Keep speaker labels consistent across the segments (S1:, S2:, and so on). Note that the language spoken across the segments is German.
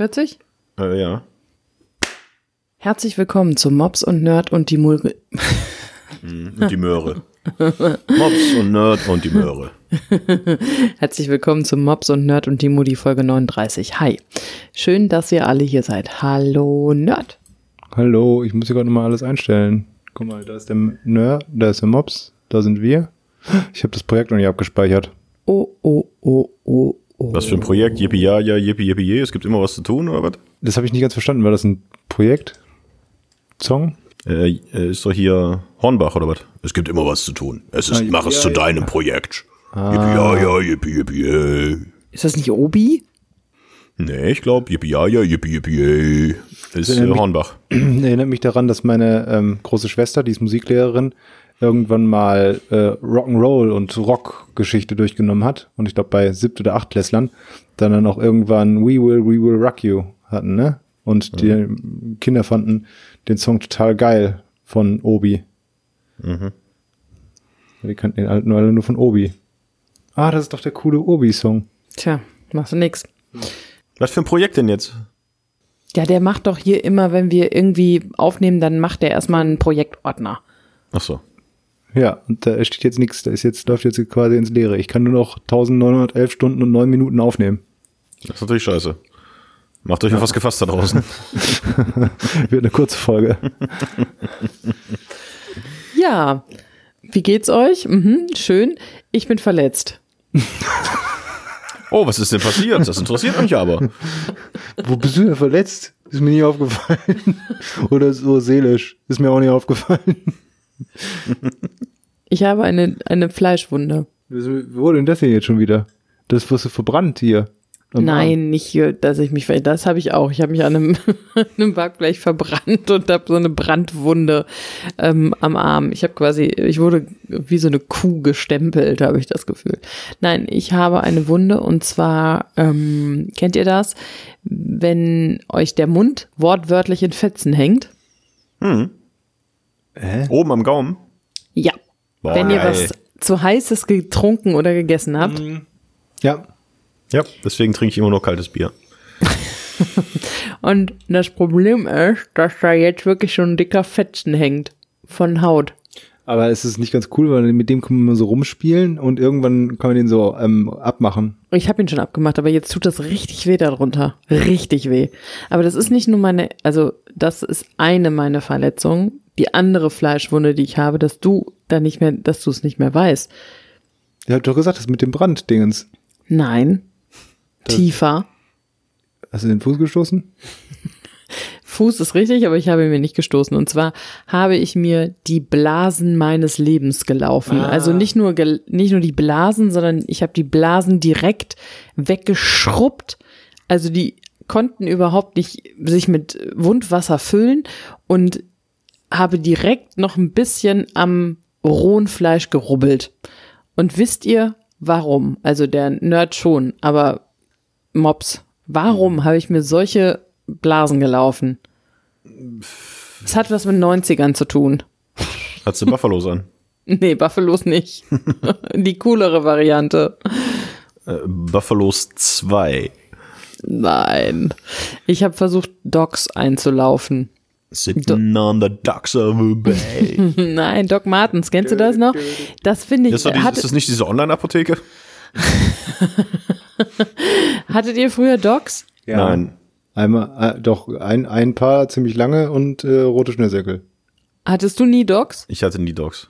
S1: 40?
S2: Äh, ja.
S1: Herzlich willkommen zu Mops und Nerd und die Mul
S2: Mhm. Und die Möhre. Mops und Nerd und die Möhre.
S1: Herzlich willkommen zu Mops und Nerd und die Mudi Folge 39. Hi. Schön, dass ihr alle hier seid. Hallo Nerd.
S3: Hallo, ich muss hier gerade nochmal alles einstellen. Guck mal, da ist der Nerd, da ist der Mops, da sind wir. Ich habe das Projekt noch nicht abgespeichert.
S1: Oh, oh, oh, oh, oh.
S2: Was für ein Projekt? Yippie, ja, ja, yippie, yippie, je. Es gibt immer was zu tun, oder was?
S3: Das habe ich nicht ganz verstanden. War das ein Projekt? Song?
S2: Äh, äh, ist doch hier Hornbach, oder was? Es gibt immer was zu tun. Es ist,
S3: Ah,
S2: mach es
S3: ja,
S2: zu
S3: ja.
S2: deinem Projekt. Yippie, ja, ja, yippie, yippie, yay.
S1: Ist das nicht Obi?
S2: Nee, ich glaube, yippie, ja, ja, yippie, yippie, yay. Ist
S3: erinnert mich-
S2: Hornbach.
S3: Erinnert mich daran, dass meine ähm, große Schwester, die ist Musiklehrerin, irgendwann mal äh, Rock'n'Roll und Rock-Geschichte durchgenommen hat. Und ich glaube bei siebt oder acht Lässlern dann dann auch irgendwann We Will, We Will Rock You hatten, ne? Und die Kinder fanden den Song total geil von Obi.
S2: Mhm.
S3: Die kannten den halt nur alle nur von Obi. Ah, das ist doch der coole Obi-Song.
S1: Tja, machst du nix.
S2: Was für ein Projekt denn jetzt?
S1: Ja, der macht doch hier immer, wenn wir irgendwie aufnehmen, dann macht der erstmal einen Projektordner.
S2: Ach so.
S3: Ja, und da steht jetzt nichts, da ist jetzt, läuft jetzt quasi ins Leere. Ich kann nur noch 1911 Stunden und 9 Minuten aufnehmen.
S2: Das ist natürlich scheiße. Macht euch auf was gefasst da draußen.
S3: Wird eine kurze Folge.
S1: Ja, wie geht's euch? Mhm, schön. Ich bin verletzt.
S2: Oh, was ist denn passiert? Das interessiert mich aber.
S3: Wo bist du denn verletzt? Ist mir nie aufgefallen. Oder so seelisch. Ist mir auch nie aufgefallen.
S1: Ich habe eine, eine Fleischwunde.
S3: Wo wurde denn das denn jetzt schon wieder? Das wirst du verbrannt hier.
S1: Nein, nicht, hier, dass ich mich, ver- das habe ich auch. Ich habe mich an einem, einem Backblech verbrannt und habe so eine Brandwunde ähm, am Arm. Ich habe quasi, ich wurde wie so eine Kuh gestempelt, habe ich das Gefühl. Nein, ich habe eine Wunde und zwar, ähm, kennt ihr das? Wenn euch der Mund wortwörtlich in Fetzen hängt.
S2: Oben am Gaumen.
S1: Ja.
S2: Boah,
S1: Wenn ihr
S2: geil.
S1: was zu heißes getrunken oder gegessen habt.
S3: Ja.
S2: Ja, deswegen trinke ich immer nur kaltes Bier.
S1: Und das Problem ist, dass da jetzt wirklich schon ein dicker Fetzen hängt von Haut.
S3: Aber es ist nicht ganz cool, weil mit dem kann man so rumspielen und irgendwann kann man den so ähm, abmachen.
S1: Ich habe ihn schon abgemacht, aber jetzt tut das richtig weh darunter. Richtig weh. Aber das ist nicht nur meine, also das ist eine meiner Verletzungen. Die andere Fleischwunde, die ich habe, dass du da nicht mehr, dass du es nicht mehr weißt.
S3: Der hat doch gesagt, das mit dem Branddingens.
S1: Nein. Tiefer.
S3: Hast du den Fuß gestoßen?
S1: Fuß ist richtig, aber ich habe mir nicht gestoßen. Und zwar habe ich mir die Blasen meines Lebens gelaufen. Also nicht nur, nicht nur die Blasen, sondern ich habe die Blasen direkt weggeschrubbt. Also die konnten überhaupt nicht sich mit Wundwasser füllen und habe direkt noch ein bisschen am rohen Fleisch gerubbelt. Und wisst ihr, warum? Also der Nerd schon, aber Mops, warum habe ich mir solche Blasen gelaufen? Es hat was mit 90ern zu tun.
S2: Hat's du Buffalos an?
S1: Nee, Buffalos nicht. Die coolere Variante.
S2: Äh, Buffalos 2.
S1: Nein. Ich habe versucht, Docs einzulaufen.
S2: Sitting on the docks of a bay.
S1: Nein, Doc Martens, kennst du das noch? Das finde ich.
S2: ist, doch die,
S1: hatte,
S2: ist das nicht diese Online-Apotheke?
S1: hattet ihr früher Docs?
S2: Nein.
S3: Einmal, äh, doch, ein, ein paar ziemlich lange und äh, rote Schnürsenkel.
S1: Hattest du nie Docs?
S2: Ich hatte nie Dogs.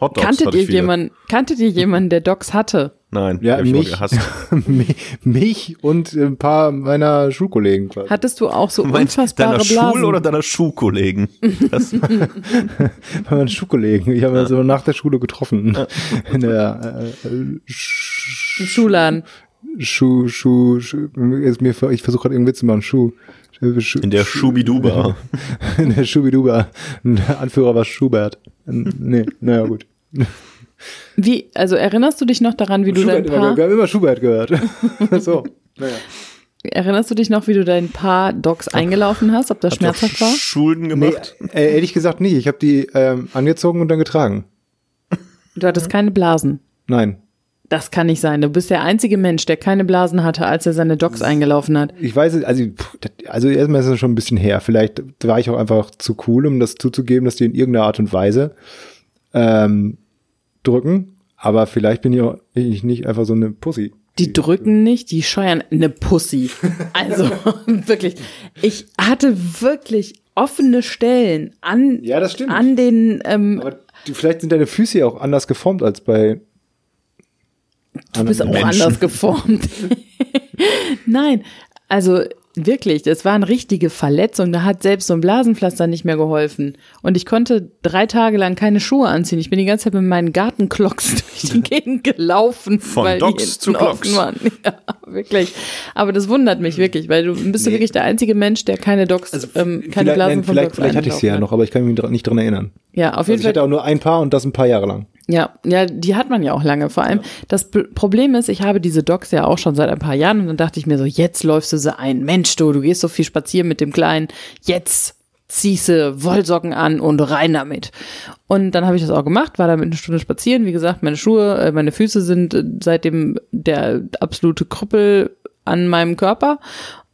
S2: Hot Dogs
S1: Kanntet
S2: hatte
S1: ihr jemanden, kanntet ihr jemanden, der Docs hatte?
S2: Nein,
S3: Ja,
S2: hab ich immer
S3: mich,
S2: gehasst.
S3: Mi- mich und ein paar meiner Schulkollegen quasi.
S1: Hattest du auch so
S2: Meinst
S1: unfassbare
S2: deiner
S1: Blasen?
S2: Schul- oder deiner Schuhkollegen? Das,
S3: meine Schulkollegen. Ich habe ja. so nach der Schule getroffen. In der äh, äh, Sch-
S1: Im Schuhladen.
S3: Schuh, Schuh, Schuh ist mir, ich versuche gerade irgendwie Witz zu machen. Schuh. Schuh
S2: in der Schubiduba.
S3: in der Schubiduba. Der Anführer war Schubert. Nee, naja, gut.
S1: Wie, also erinnerst du dich noch daran, wie du dein
S3: Schubert,
S1: Paar,
S3: wir haben immer Schubert gehört. so. Naja.
S1: erinnerst du dich noch, wie du dein Paar Docs eingelaufen hast, ob das
S2: Habt
S1: schmerzhaft war?
S2: Schulden
S3: Nee,
S2: gemacht?
S3: äh, ehrlich gesagt nicht. Ich habe die ähm, angezogen und dann getragen.
S1: Du hattest keine Blasen.
S3: Nein.
S1: Das kann nicht sein. Du bist der einzige Mensch, der keine Blasen hatte, als er seine Docs eingelaufen hat.
S3: Ich weiß, es, also, also erstmal ist es schon ein bisschen her. Vielleicht war ich auch einfach zu cool, um das zuzugeben, dass die in irgendeiner Art und Weise ähm, drücken. Aber vielleicht bin ich auch ich nicht einfach so eine Pussy.
S1: Die drücken nicht, die scheuern eine Pussy. Also wirklich, ich hatte wirklich offene Stellen an,
S3: Ja, das stimmt.
S1: an den, ähm,
S3: Aber die, vielleicht sind deine Füße ja auch anders geformt als bei.
S1: du bist auch
S2: Menschen.
S1: anders geformt. Nein, also wirklich, das waren richtige Verletzungen. Da hat selbst so ein Blasenpflaster nicht mehr geholfen. Und ich konnte drei Tage lang keine Schuhe anziehen. Ich bin die ganze Zeit mit meinen Gartenklocks durch die Gegend gelaufen.
S2: Von Docks zu
S1: waren. Ja, wirklich. Aber das wundert mich wirklich, weil du bist du wirklich der einzige Mensch, der keine Docks, ähm, keine Blasen
S3: nein,
S1: von
S3: vielleicht,
S1: Docks
S3: vielleicht hatte ich sie ja noch, aber ich kann mich nicht dran erinnern.
S1: Ja, auf
S3: Also
S1: jeden
S3: ich
S1: Fall.
S3: hatte auch nur ein paar und das ein paar Jahre lang.
S1: Ja, ja, die hat man ja auch lange. Vor allem, das P- Problem ist, ich habe diese Docs ja auch schon seit ein paar Jahren und dann dachte ich mir so, jetzt läufst du sie ein. Mensch, du, du gehst so viel spazieren mit dem Kleinen. Jetzt ziehst du Wollsocken an und rein damit. Und dann habe ich das auch gemacht, war damit eine Stunde spazieren. Wie gesagt, meine Schuhe, äh, meine Füße sind äh, seitdem der absolute Krüppel an meinem Körper.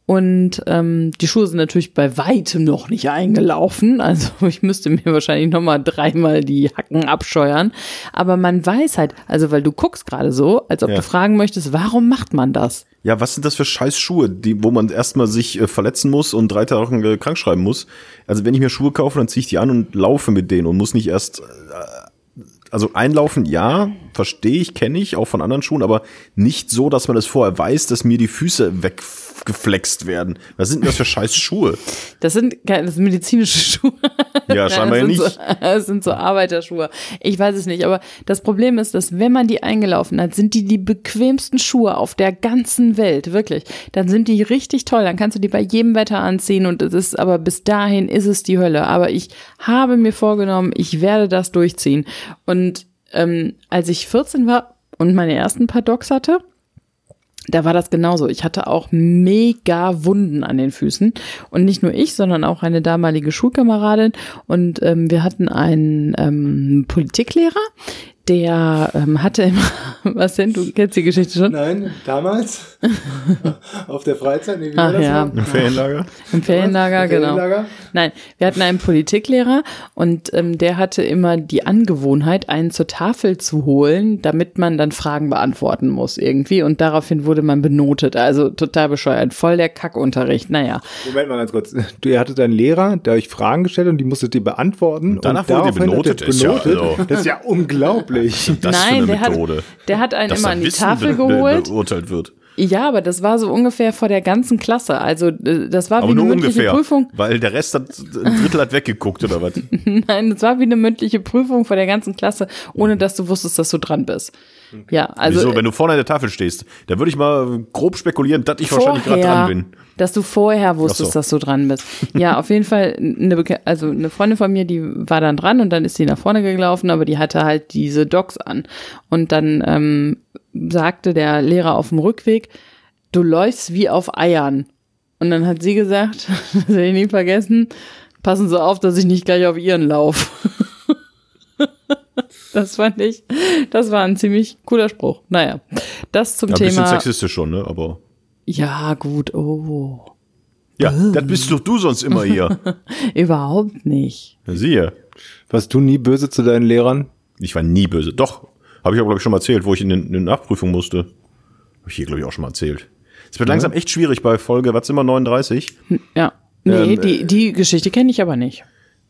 S1: Und ähm, die Schuhe sind natürlich bei weitem noch nicht eingelaufen. Also ich müsste mir wahrscheinlich noch mal dreimal die Hacken abscheuern. Aber man weiß halt, also weil du guckst gerade so, als ob
S2: Ja.
S1: du fragen möchtest, warum macht man das?
S2: Ja, was sind das für scheiß Schuhe, die, wo man erstmal sich äh, verletzen muss und drei Tage äh, krank schreiben muss? Also wenn ich mir Schuhe kaufe, dann ziehe ich die an und laufe mit denen und muss nicht erst, äh, also einlaufen, ja, verstehe ich, kenne ich, auch von anderen Schuhen, aber nicht so, dass man es vorher weiß, dass mir die Füße weggeflext werden. Was sind denn das für scheiß Schuhe?
S1: Das sind, keine- das sind medizinische Schuhe.
S2: Ja, scheinbar
S1: das sind
S2: nicht.
S1: So, das sind so Arbeiterschuhe. Ich weiß es nicht, aber das Problem ist, dass wenn man die eingelaufen hat, sind die die bequemsten Schuhe auf der ganzen Welt, wirklich. Dann sind die richtig toll, dann kannst du die bei jedem Wetter anziehen und es ist, aber bis dahin ist es die Hölle. Aber ich habe mir vorgenommen, ich werde das durchziehen. Und ähm, als ich 14 war und meine ersten paar Docs hatte, da war das genauso. Ich hatte auch mega Wunden an den Füßen. Und nicht nur ich, sondern auch eine damalige Schulkameradin. Und ähm, wir hatten einen ähm, Politiklehrer, der ähm, hatte immer, was denn, du kennst die Geschichte schon?
S3: Nein, damals auf der Freizeit. Nee, wie
S1: Ach ja,
S2: Im Ferienlager?
S1: im Ferienlager,
S3: Im
S1: genau.
S3: Ferienlager?
S1: Nein, wir hatten einen Politiklehrer und ähm, der hatte immer die Angewohnheit, einen zur Tafel zu holen, damit man dann Fragen beantworten muss irgendwie. Und daraufhin wurde man benotet. Also total bescheuert. Voll der Kackunterricht. Naja.
S3: Moment mal ganz kurz. Du ihr hattet einen Lehrer, der euch Fragen gestellt und die musstet ihr beantworten.
S2: danach
S3: und
S2: wurdet ihr
S3: er
S2: benotet. Ist ja,
S3: benotet.
S2: also-
S3: Das ist ja unglaublich.
S2: Das
S1: Nein,
S2: für eine
S1: der
S2: Methode.
S1: hat, der hat einen
S2: dass
S1: immer an die
S2: Wissen
S1: Tafel
S2: be- be-
S1: geholt.
S2: beurteilt wird.
S1: Ja, aber das war so ungefähr vor der ganzen Klasse. Also äh, das war
S2: Aber
S1: wie eine
S2: nur
S1: mündliche
S2: ungefähr.
S1: Prüfung.
S2: Weil der Rest hat, ein Drittel hat weggeguckt oder was?
S1: Nein, das war wie eine mündliche Prüfung vor der ganzen Klasse, ohne dass du wusstest, dass du dran bist. Ja, also
S2: Wieso, wenn du vorne an der Tafel stehst, da würde ich mal grob spekulieren, dass ich wahrscheinlich gerade dran bin.
S1: Dass du vorher wusstest,
S2: so.
S1: dass du dran bist. Ja, auf jeden Fall eine, Beke- also eine Freundin von mir, die war dann dran und dann ist sie nach vorne gelaufen, aber die hatte halt diese Docs an. Und dann ähm, sagte der Lehrer auf dem Rückweg, du läufst wie auf Eiern. Und dann hat sie gesagt, das werde ich nie vergessen, passen Sie auf, dass ich nicht gleich auf Ihren lauf. Das fand ich, das war ein ziemlich cooler Spruch. Naja, das zum
S2: Ja, ein bisschen
S1: Thema.
S2: sexistisch schon, ne? Aber
S1: Ja, gut, oh.
S2: ja, das bist doch du sonst immer hier.
S1: Überhaupt nicht.
S2: Ja, Siehe.
S3: Warst du nie böse zu deinen Lehrern?
S2: Ich war nie böse. Doch, habe ich aber, glaube ich, schon mal erzählt, wo ich in den- in eine Nachprüfung musste. Habe ich hier, glaube ich, auch schon mal erzählt. Es wird langsam echt schwierig bei Folge, was immer 39,
S1: Ja. Nee,
S2: Ähm,
S1: die, die Geschichte kenne ich aber nicht.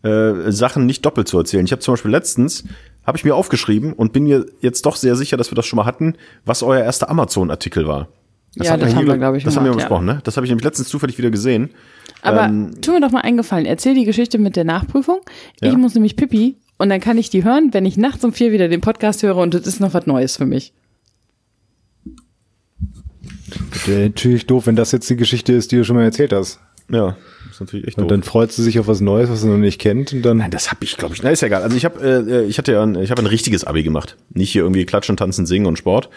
S2: äh, Sachen nicht doppelt zu erzählen. Ich habe zum Beispiel letztens, habe ich mir aufgeschrieben und bin mir jetzt doch sehr sicher, dass wir das schon mal hatten, was euer erster Amazon-Artikel war.
S1: Ja,
S2: hatten
S1: das haben wir, glaube ich,
S2: Das haben wir
S1: gemacht, ja.
S2: besprochen, ne? Das habe ich nämlich letztens zufällig wieder gesehen.
S1: Aber
S2: Ähm,
S1: tu mir doch mal eingefallen, erzähl die Geschichte mit der Nachprüfung. Ich
S2: Ja.
S1: muss nämlich Pipi und dann kann ich die hören, wenn ich nachts um vier wieder den Podcast höre und das ist noch was Neues für mich.
S3: Das wäre natürlich doof, wenn das jetzt die Geschichte ist, die du schon mal erzählt hast.
S2: Ja, ist natürlich echt
S3: Und
S2: doof.
S3: dann freut sie sich auf was Neues, was sie noch nicht kennt. Und dann
S2: Nein, das habe ich, glaube ich. Na, ist ja egal. Also ich habe, äh, ich hatte ja, ein, ich habe ein richtiges Abi gemacht. Nicht hier irgendwie Klatschen, Tanzen, Singen und Sport,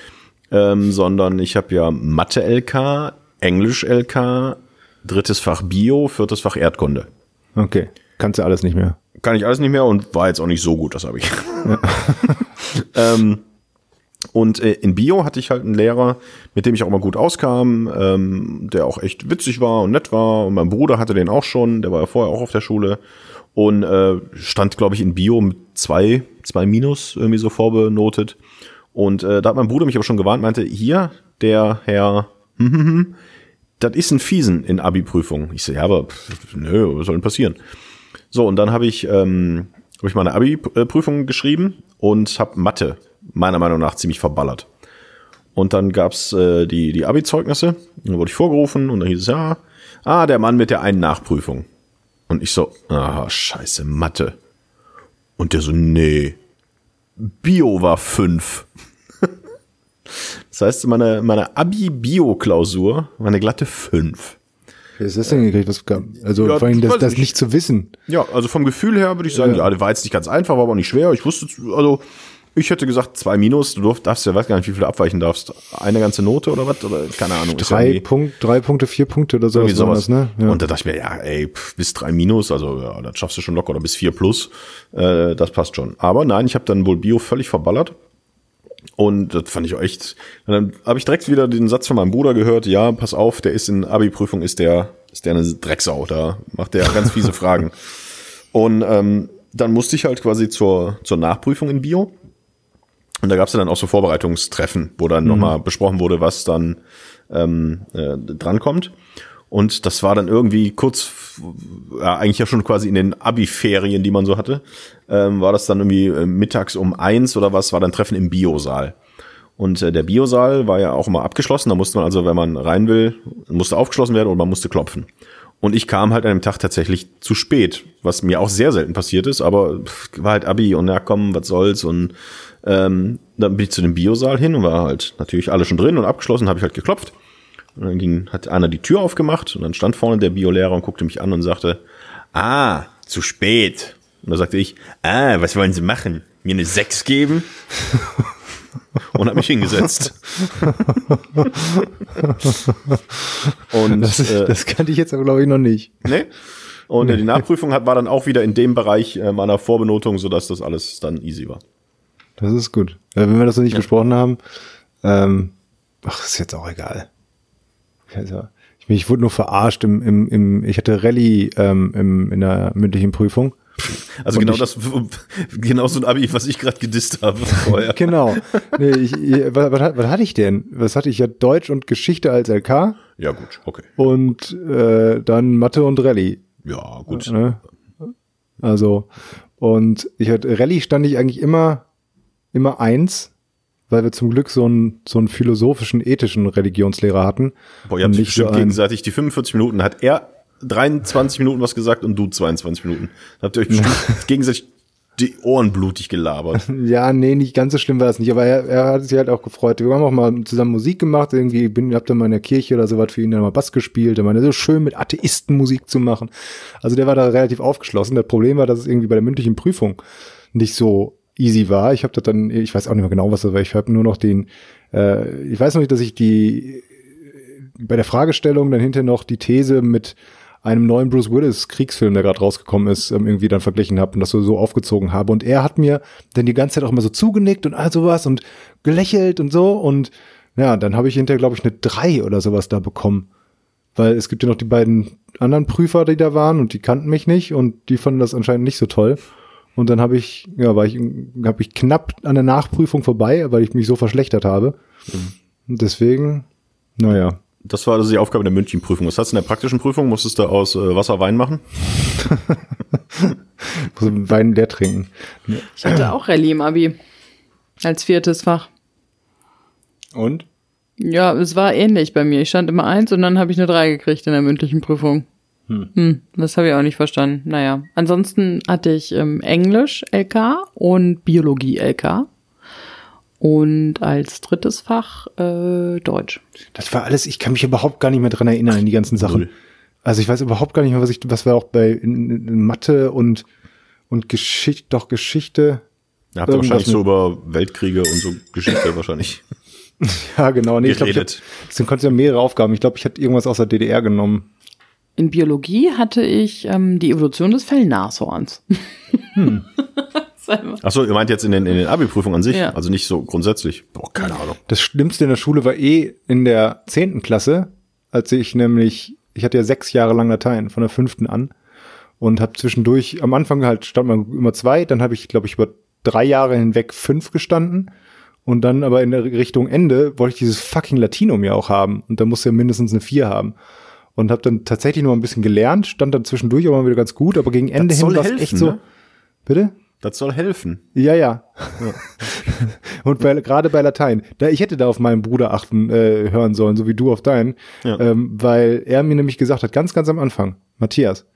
S2: ähm, sondern ich habe ja Mathe-LK, Englisch-LK, drittes Fach Bio, viertes Fach Erdkunde.
S3: okay, kannst du alles nicht mehr.
S2: Kann ich alles nicht mehr und war jetzt auch nicht so gut, das habe ich. ähm, Und äh, in Bio hatte ich halt einen Lehrer, mit dem ich auch immer gut auskam, ähm, der auch echt witzig war und nett war. Und mein Bruder hatte den auch schon, der war ja vorher auch auf der Schule. Und äh, stand, glaube ich, in Bio mit zwei, zwei Minus irgendwie so vorbenotet. Und äh, da hat mein Bruder mich aber schon gewarnt, meinte, hier, der Herr, hm, hm, hm, das ist ein Fiesen in Abi-Prüfung. Ich so, ja, aber pff, nö, was soll denn passieren? So, und dann habe ich, ähm, hab ich meine Abi-Prüfung geschrieben und habe Mathe meiner Meinung nach ziemlich verballert. Und dann gab's äh, die, die Abi-Zeugnisse, dann wurde ich vorgerufen und dann hieß es, ja, ah, der Mann mit der einen Nachprüfung. Und ich so, ah, scheiße, Mathe. Und der so, nee, Bio war fünf. das heißt, meine, meine Abi-Bio-Klausur war eine glatte fünf.
S3: Wie ist das denn gekriegt? Was, also
S2: Ja,
S3: vor allem das, das
S2: ich.
S3: nicht zu wissen.
S2: Ja, also vom Gefühl her würde ich sagen, ja, der war jetzt nicht ganz einfach, war aber auch nicht schwer. Ich wusste, also ich hätte gesagt zwei Minus. Du darfst ja, weiß gar nicht, wie viel du abweichen darfst. Eine ganze Note oder was? Oder keine Ahnung.
S3: Drei, Punkt, drei Punkte, vier Punkte oder sowas.
S2: irgendwie sowas.
S3: Ne? ja.
S2: Und da dachte ich mir, ja, ey, pff, bis drei Minus, also ja, das schaffst du schon locker oder bis vier plus, äh, das passt schon. Aber nein, ich habe dann wohl Bio völlig verballert. Und das fand ich auch echt. Und dann habe ich direkt wieder den Satz von meinem Bruder gehört, ja, pass auf, der ist in Abi-Prüfung, ist der, ist der eine Drecksau, da macht der ganz fiese Fragen. Und ähm, dann musste ich halt quasi zur, zur Nachprüfung in Bio. Und da gab es dann auch so Vorbereitungstreffen, wo dann nochmal besprochen wurde, was dann ähm, äh, drankommt. Und das war dann irgendwie kurz, ja, eigentlich ja schon quasi in den Abi-Ferien, die man so hatte, ähm, war das dann irgendwie äh, mittags um eins oder was, war dann Treffen im Biosaal. Und äh, der Biosaal war ja auch immer abgeschlossen, da musste man also, wenn man rein will, musste aufgeschlossen werden und man musste klopfen. Und ich kam halt an dem Tag tatsächlich zu spät, was mir auch sehr selten passiert ist, aber war halt Abi und ja komm, was soll's und ähm, dann bin ich zu dem Biosaal hin und war halt natürlich alle schon drin und abgeschlossen, habe ich halt geklopft. Und dann ging, hat einer die Tür aufgemacht und dann stand vorne der Biolehrer und guckte mich an und sagte, ah, zu spät. Und da sagte ich, ah, was wollen Sie machen? Mir eine Sechs geben? und hat mich hingesetzt. und
S3: das,
S2: äh,
S3: das kannte ich jetzt aber, glaube ich, noch nicht.
S2: Nee. Und äh, die Nachprüfung hat, war dann auch wieder in dem Bereich äh, meiner Vorbenotung, sodass das alles dann easy war.
S3: Das ist gut. Äh, wenn wir das noch nicht besprochen haben, ähm, ach, ist jetzt auch egal. Also, ich, ich wurde nur verarscht im, im, im ich hatte Rallye ähm, im, in der mündlichen Prüfung.
S2: Also
S3: Und
S2: genau
S3: ich-
S2: das, genau so ein Abi, was ich gerade gedisst habe vorher.
S3: Genau. Nee, ich, was, was, was hatte ich denn? Was hatte ich ja Deutsch und Geschichte als LK
S2: Ja, gut, okay.
S3: und äh, dann Mathe und Rallye.
S2: Ja, gut.
S3: Ne? Also, und ich hatte, Rallye stand ich eigentlich immer, immer eins, weil wir zum Glück so einen, so einen philosophischen, ethischen Religionslehrer hatten.
S2: Boah, ihr habt
S3: so
S2: bestimmt
S3: ein-
S2: gegenseitig die 45 Minuten, hat er 23 Minuten was gesagt und du 22 Minuten. Da habt ihr euch bestimmt gegenseitig die Ohren blutig gelabert.
S3: Ja, nee, nicht ganz so schlimm war das nicht, aber er, er hat sich halt auch gefreut. Wir haben auch mal zusammen Musik gemacht, irgendwie bin, hab dann mal in der Kirche oder sowas für ihn dann mal Bass gespielt. Er meinte, so schön mit Atheisten Musik zu machen. Also der war da relativ aufgeschlossen. Das Problem war, dass es irgendwie bei der mündlichen Prüfung nicht so easy war. Ich habe das dann, ich weiß auch nicht mehr genau, was das war. Ich habe nur noch den, äh, ich weiß noch nicht, dass ich die bei der Fragestellung dann hinterher noch die These mit einem neuen Bruce Willis Kriegsfilm, der gerade rausgekommen ist, ähm, irgendwie dann verglichen habe und das so, aufgezogen habe. Und er hat mir dann die ganze Zeit auch immer so zugenickt und all sowas und gelächelt und so. Und ja, dann habe ich hinterher, glaube ich, eine drei oder sowas da bekommen. Weil es gibt ja noch die beiden anderen Prüfer, die da waren und die kannten mich nicht und die fanden das anscheinend nicht so toll. Und dann habe ich, ja, war ich, habe ich knapp an der Nachprüfung vorbei, weil ich mich so verschlechtert habe. Und deswegen, naja,
S2: Das war also die Aufgabe der Münchenprüfung. Was hast du in der praktischen Prüfung? Musstest du aus äh, Wasser Wein machen?
S3: muss Wein leer trinken.
S1: Ich hatte auch Rallye im Abi. Als viertes Fach.
S3: Und?
S1: Ja, es war ähnlich bei mir. Ich stand immer eins und dann habe ich eine drei gekriegt in der mündlichen Prüfung. Hm. das habe ich auch nicht verstanden. Naja, ansonsten hatte ich ähm, Englisch LK und Biologie LK. Und als drittes Fach äh, Deutsch.
S3: Das war alles, ich kann mich überhaupt gar nicht mehr dran erinnern an die ganzen Sachen.
S2: Null.
S3: Also ich weiß überhaupt gar nicht mehr, was ich, was wir auch bei in, in Mathe und, und Geschichte, doch Geschichte.
S2: Da habt ihr wahrscheinlich so
S3: mit-
S2: über Weltkriege und so Geschichte wahrscheinlich
S3: Ja, genau. Nee, ich glaube,
S2: geredet.
S3: es sind konntest ja mehrere Aufgaben. Ich glaube, ich hatte irgendwas aus der DDR genommen.
S1: In Biologie hatte ich ähm, die Evolution des Fellnashorns. das
S2: Achso, ihr meint jetzt in den, in den Abi-Prüfungen an sich?
S1: Ja.
S2: Also nicht so grundsätzlich? Boah, keine Ahnung.
S3: Das Schlimmste in der Schule war eh in der zehnten Klasse, als ich nämlich, ich hatte ja sechs Jahre lang Latein, von der fünften an. Und habe zwischendurch, am Anfang halt stand man immer zwei, dann habe ich, glaube ich, über drei Jahre hinweg fünf gestanden. Und dann aber in der Richtung Ende wollte ich dieses fucking Latinum ja auch haben. Und da musste ja mindestens eine vier haben. Und habe dann tatsächlich noch ein bisschen gelernt, stand dann zwischendurch auch mal wieder ganz gut, aber gegen Ende hin war es echt so.
S2: ne?
S3: Bitte?
S2: Das soll helfen.
S3: Ja, ja. Und bei, gerade bei Latein, da ich hätte da auf meinen Bruder achten äh, hören sollen, so wie du auf deinen,
S2: Ja.
S3: ähm, weil er mir nämlich gesagt hat, ganz, ganz am Anfang, Matthias.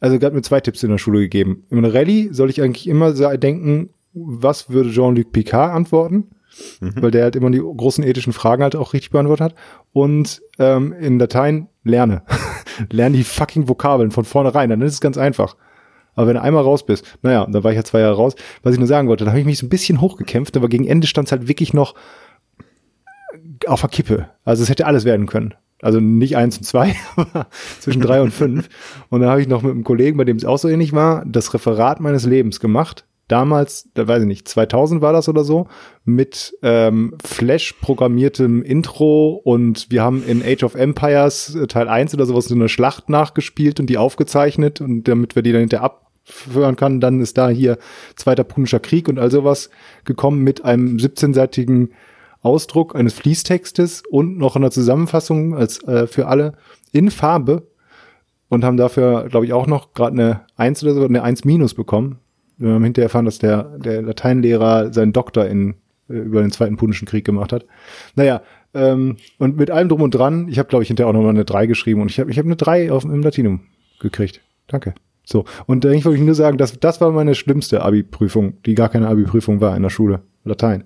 S3: Also er hat mir zwei Tipps in der Schule gegeben. Im Rallye soll ich eigentlich immer denken, was würde Jean-Luc Picard antworten? Weil der halt immer die großen ethischen Fragen halt auch richtig beantwortet hat. Und ähm, in Latein lerne. lerne die fucking Vokabeln von vornherein. Dann ist es ganz einfach. Aber wenn du einmal raus bist, naja, und da war ich ja zwei Jahre raus, was ich nur sagen wollte, da habe ich mich so ein bisschen hochgekämpft, aber gegen Ende stand es halt wirklich noch auf der Kippe. Also es hätte alles werden können. Also nicht eins und zwei, aber zwischen drei und fünf. Und da habe ich noch mit einem Kollegen, bei dem es auch so ähnlich war, das Referat meines Lebens gemacht. Damals, da weiß ich nicht, 2000 war das oder so, mit ähm, Flash-programmiertem Intro und wir haben in Age of Empires äh, Teil 1 oder sowas so eine Schlacht nachgespielt und die aufgezeichnet und damit wir die dann hinterher abführen kann, dann ist da hier Zweiter Punischer Krieg und all sowas gekommen mit einem 17-seitigen Ausdruck eines Fließtextes und noch einer Zusammenfassung als äh, für alle in Farbe und haben dafür, glaube ich, auch noch gerade eine 1 oder so, eine 1 minus bekommen. Wir haben hinterher erfahren, dass der, der Lateinlehrer seinen Doktor in, äh, über den Zweiten Punischen Krieg gemacht hat. Naja, ähm, und mit allem drum und dran, ich habe, glaube ich, hinterher auch noch mal eine 3 geschrieben und ich habe ich hab eine 3 auf, im Latinum gekriegt. Danke. So, und eigentlich wollte ich nur sagen, dass das war meine schlimmste Abi-Prüfung, die gar keine Abi-Prüfung war in der Schule. Latein.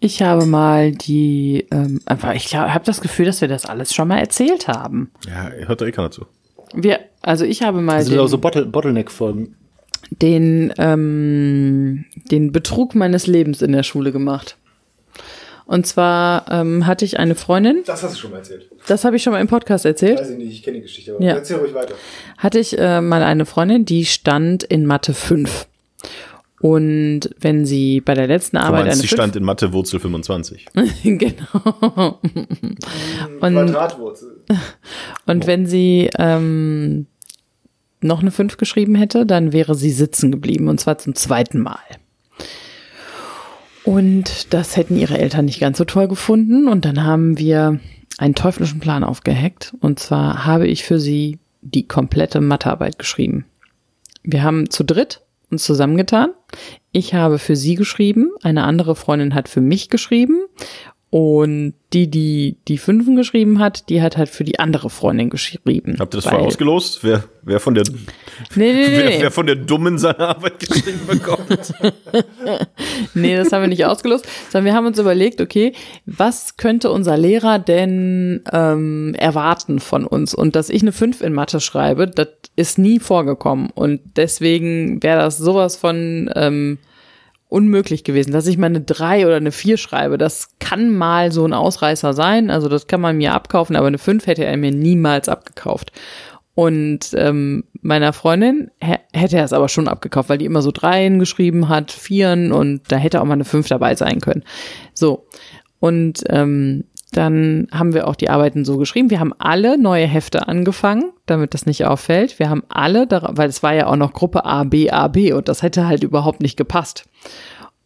S1: Ich habe mal die, ähm, einfach, ich habe das Gefühl, dass wir das alles schon mal erzählt haben.
S2: Ja, hört da eh keiner zu.
S1: Wir, also ich habe mal
S3: Das
S1: den,
S3: sind auch so Bottle Bottleneck-Folgen.
S1: den, ähm, den Betrug meines Lebens in der Schule gemacht. Und zwar ähm, hatte ich eine Freundin,
S3: Das hast du schon mal erzählt.
S1: das habe ich schon mal im Podcast erzählt.
S3: Weiß ich nicht, ich kenne die Geschichte, aber
S1: Ja.
S3: erzähl ruhig weiter.
S1: hatte ich äh, mal eine Freundin, die stand in Mathe 5. Und wenn sie bei der letzten
S2: Du
S1: Arbeit
S2: meinst,
S1: eine
S2: die
S1: 5
S2: stand in Mathe Wurzel 25.
S1: genau. Und,
S3: Quadratwurzel.
S1: und wenn sie ähm, noch eine 5 geschrieben hätte, dann wäre sie sitzen geblieben und zwar zum zweiten Mal. Und das hätten ihre Eltern nicht ganz so toll gefunden. Und dann haben wir einen teuflischen Plan aufgeheckt. Und zwar habe ich für sie die komplette Mathearbeit geschrieben. Wir haben zu dritt uns zusammengetan. Ich habe für sie geschrieben, eine andere Freundin hat für mich geschrieben und die, die die Fünfen geschrieben hat, die hat halt für die andere Freundin geschrieben.
S2: Habt ihr das vorher ausgelost? Wer, wer, von der,
S1: Nee, nee,
S2: wer,
S1: nee.
S2: wer von der Dummen seine Arbeit geschrieben bekommt?
S1: Nee, das haben wir nicht ausgelost, sondern wir haben uns überlegt, okay, was könnte unser Lehrer denn ähm, erwarten von uns? Und dass ich eine 5 in Mathe schreibe, das ist nie vorgekommen. Und deswegen wäre das sowas von ähm, unmöglich gewesen, dass ich mal eine 3 oder eine 4 schreibe. Das kann mal so ein Ausreißer sein, also das kann man mir abkaufen, aber eine 5 hätte er mir niemals abgekauft. Und ähm, meiner Freundin hä- hätte er es aber schon abgekauft, weil die immer so Dreien geschrieben hat, Vieren und da hätte auch mal eine Fünf dabei sein können. So. Und ähm, dann haben wir auch die Arbeiten so geschrieben. Wir haben alle neue Hefte angefangen, damit das nicht auffällt. Wir haben alle, weil es war ja auch noch Gruppe A, B, A, B und das hätte halt überhaupt nicht gepasst.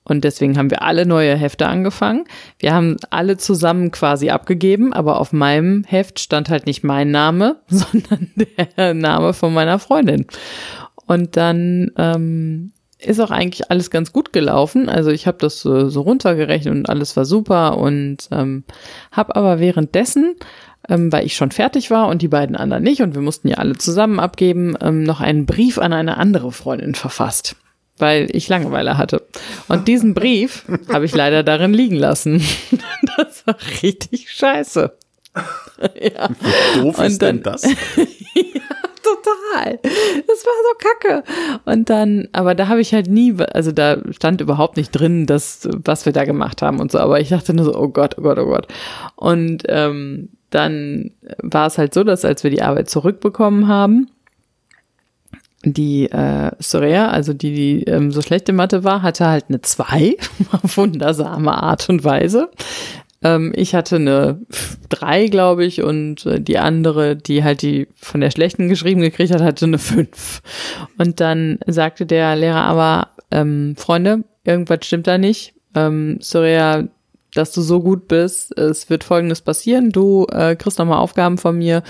S1: Und deswegen haben wir alle neue Hefte angefangen. Wir haben alle zusammen quasi abgegeben, aber auf meinem Heft stand halt nicht mein Name, sondern der Name von meiner Freundin. Und dann ähm, ist auch eigentlich alles ganz gut gelaufen. Also ich habe das so, so runtergerechnet und alles war super und ähm, habe aber währenddessen, ähm, weil ich schon fertig war und die beiden anderen nicht und wir mussten ja alle zusammen abgeben, ähm, noch einen Brief an eine andere Freundin verfasst weil ich Langeweile hatte. Und diesen Brief habe ich leider darin liegen lassen. Das war richtig scheiße. ja.
S2: Doof
S1: Und
S2: ist denn
S1: dann-
S2: das?
S1: Total. Das war so kacke. Und dann, aber da habe ich halt nie, also da stand überhaupt nicht drin, dass, was wir da gemacht haben und so. Aber ich dachte nur so, oh Gott, oh Gott, oh Gott. Und ähm, dann war es halt so, dass als wir die Arbeit zurückbekommen haben, die äh, Soraya, also die, die ähm, so schlechte Mathe war, hatte halt eine 2 auf wundersame Art und Weise. Ähm, ich hatte eine 3, glaube ich, und äh, die andere, die halt die von der schlechten geschrieben gekriegt hat, hatte eine 5. Und dann sagte der Lehrer aber, ähm, Freunde, irgendwas stimmt da nicht. Ähm, Soraya, dass du so gut bist, es wird folgendes passieren. Du äh, kriegst nochmal Aufgaben von mir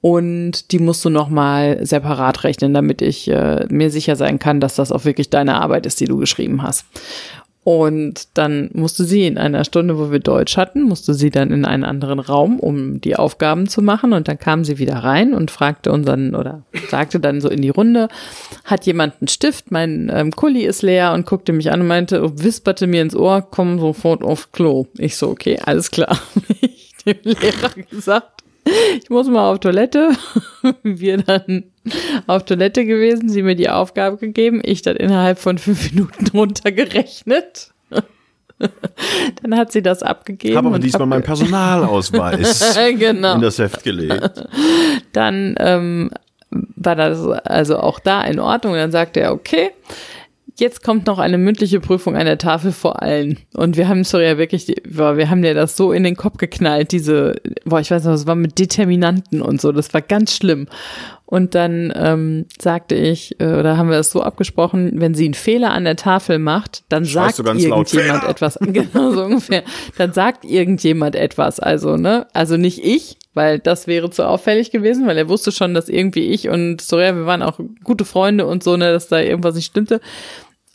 S1: und die musst du nochmal separat rechnen, damit ich äh, mir sicher sein kann, dass das auch wirklich deine Arbeit ist, die du geschrieben hast. Und dann musste sie in einer Stunde, wo wir Deutsch hatten, musste sie dann in einen anderen Raum, um die Aufgaben zu machen. Und dann kam sie wieder rein und fragte unseren oder sagte dann so in die Runde, hat jemand einen Stift? Mein ähm, Kuli ist leer und guckte mich an und meinte, wisperte mir ins Ohr, komm sofort auf Klo. Ich so, okay, alles klar. ich dem Lehrer gesagt, ich muss mal auf Toilette. Wir dann auf Toilette gewesen, sie mir die Aufgabe gegeben, ich dann innerhalb von fünf Minuten runtergerechnet. Dann hat sie das abgegeben.
S2: Habe aber diesmal meinen Personalausweis genau. in das Heft gelegt.
S1: Dann ähm, war das also auch da in Ordnung. Dann sagte er, okay, jetzt kommt noch eine mündliche Prüfung an der Tafel vor allen. Und wir haben, sorry, ja wirklich, wir haben dir das so in den Kopf geknallt, diese, boah, ich weiß noch, es war mit Determinanten und so, das war ganz schlimm. Und dann ähm, sagte ich, äh, oder haben wir das so abgesprochen, wenn sie einen Fehler an der Tafel macht, dann Schreist sagt irgendjemand etwas, genau so ungefähr, dann sagt irgendjemand etwas, also, ne, also nicht ich, weil das wäre zu auffällig gewesen, weil er wusste schon, dass irgendwie ich und Soraya, wir waren auch gute Freunde und so, ne, dass da irgendwas nicht stimmte.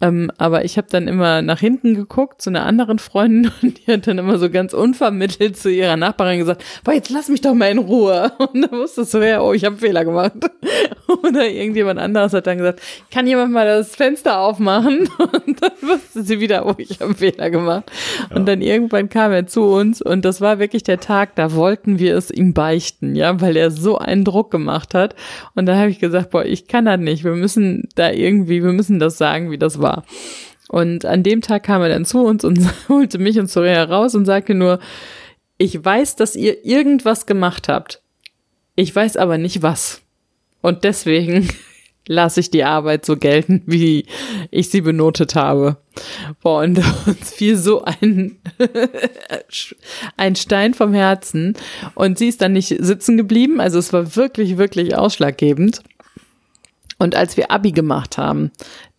S1: Ähm, aber ich habe dann immer nach hinten geguckt zu einer anderen Freundin und die hat dann immer so ganz unvermittelt zu ihrer Nachbarin gesagt, boah, jetzt lass mich doch mal in Ruhe. Und da wusste so, ja, oh, ich habe Fehler gemacht. Oder irgendjemand anderes hat dann gesagt, kann jemand mal das Fenster aufmachen? Und dann wusste sie wieder, oh, ich habe Fehler gemacht. Ja. Und dann irgendwann kam er zu uns und das war wirklich der Tag, da wollten wir es ihm beichten, ja, weil er so einen Druck gemacht hat. Und da habe ich gesagt, boah, ich kann das nicht. Wir müssen da irgendwie, wir müssen das sagen, wie das war war. Und an dem Tag kam er dann zu uns und holte mich und Soraya raus und sagte nur, ich weiß, dass ihr irgendwas gemacht habt. Ich weiß aber nicht was. Und deswegen lasse ich die Arbeit so gelten, wie ich sie benotet habe. Boah, und uns fiel so ein, ein Stein vom Herzen. Und sie ist dann nicht sitzen geblieben. Also es war wirklich, wirklich ausschlaggebend. Und als wir Abi gemacht haben,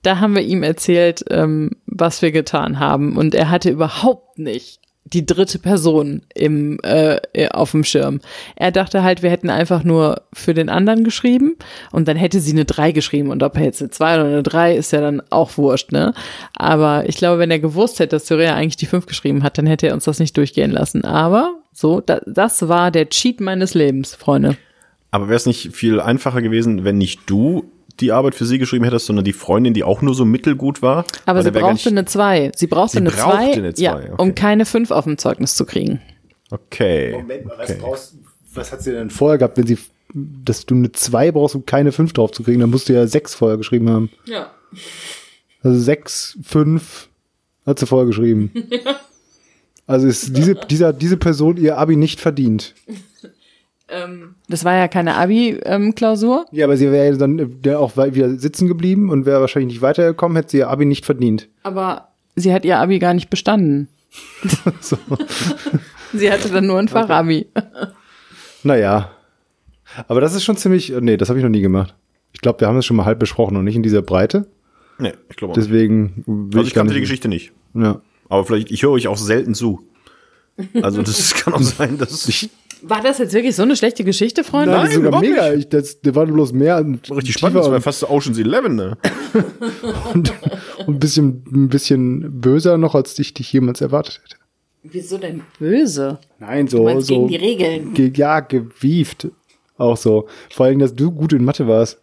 S1: da haben wir ihm erzählt, ähm, was wir getan haben. Und er hatte überhaupt nicht die dritte Person im, äh, auf dem Schirm. Er dachte halt, wir hätten einfach nur für den anderen geschrieben und dann hätte sie eine 3 geschrieben und ob er jetzt eine 2 oder eine 3 ist ja dann auch wurscht, ne? Aber ich glaube, wenn er gewusst hätte, dass Syria eigentlich die 5 geschrieben hat, dann hätte er uns das nicht durchgehen lassen. Aber so, da, das war der Cheat meines Lebens, Freunde.
S2: Aber wäre es nicht viel einfacher gewesen, wenn nicht du die Arbeit für sie geschrieben hättest, sondern die Freundin, die auch nur so mittelgut war.
S1: Aber sie brauchte eine 2. Sie brauchte sie eine 2, ja, okay. um keine 5 auf dem Zeugnis zu kriegen.
S2: Okay.
S3: Moment mal,
S2: was,
S3: okay. brauchst, was hat sie denn vorher gehabt, wenn sie, dass du eine 2 brauchst, um keine 5 drauf zu kriegen? Dann musst du ja 6 vorher geschrieben haben.
S1: Ja.
S3: Also 6, 5 hat sie vorher geschrieben. Ja. Also ist diese, dieser, diese Person ihr Abi nicht verdient.
S1: Ähm, das war ja keine Abi-Klausur.
S3: ja, aber sie wäre dann ja auch wieder sitzen geblieben und wäre wahrscheinlich nicht weitergekommen, hätte sie ihr Abi nicht verdient.
S1: Aber sie hat ihr Abi gar nicht bestanden. so. sie hatte dann nur ein Fachabi.
S3: naja. Aber das ist schon ziemlich. Nee, das habe ich noch nie gemacht. Ich glaube, wir haben es schon mal halb besprochen und nicht in dieser Breite.
S2: Nee, ich glaube
S3: Deswegen.
S2: Also ich kannte die Geschichte nicht.
S3: Ja.
S2: Aber vielleicht, ich höre euch auch selten zu. Also das kann auch sein, dass ich
S1: war das jetzt wirklich so eine schlechte Geschichte, Freunde?
S3: Nein, Nein sogar mega. Ich, das, der war bloß mehr.
S2: Richtig spannend, das war fast Ocean's Eleven, ne?
S3: und, und ein bisschen, ein bisschen böser noch, als ich dich jemals erwartet hätte.
S1: Wieso denn böse?
S3: Nein, so. Du so
S1: gegen die Regeln.
S3: Ge ja, gewieft. Auch so. Vor allem, dass du gut in Mathe warst.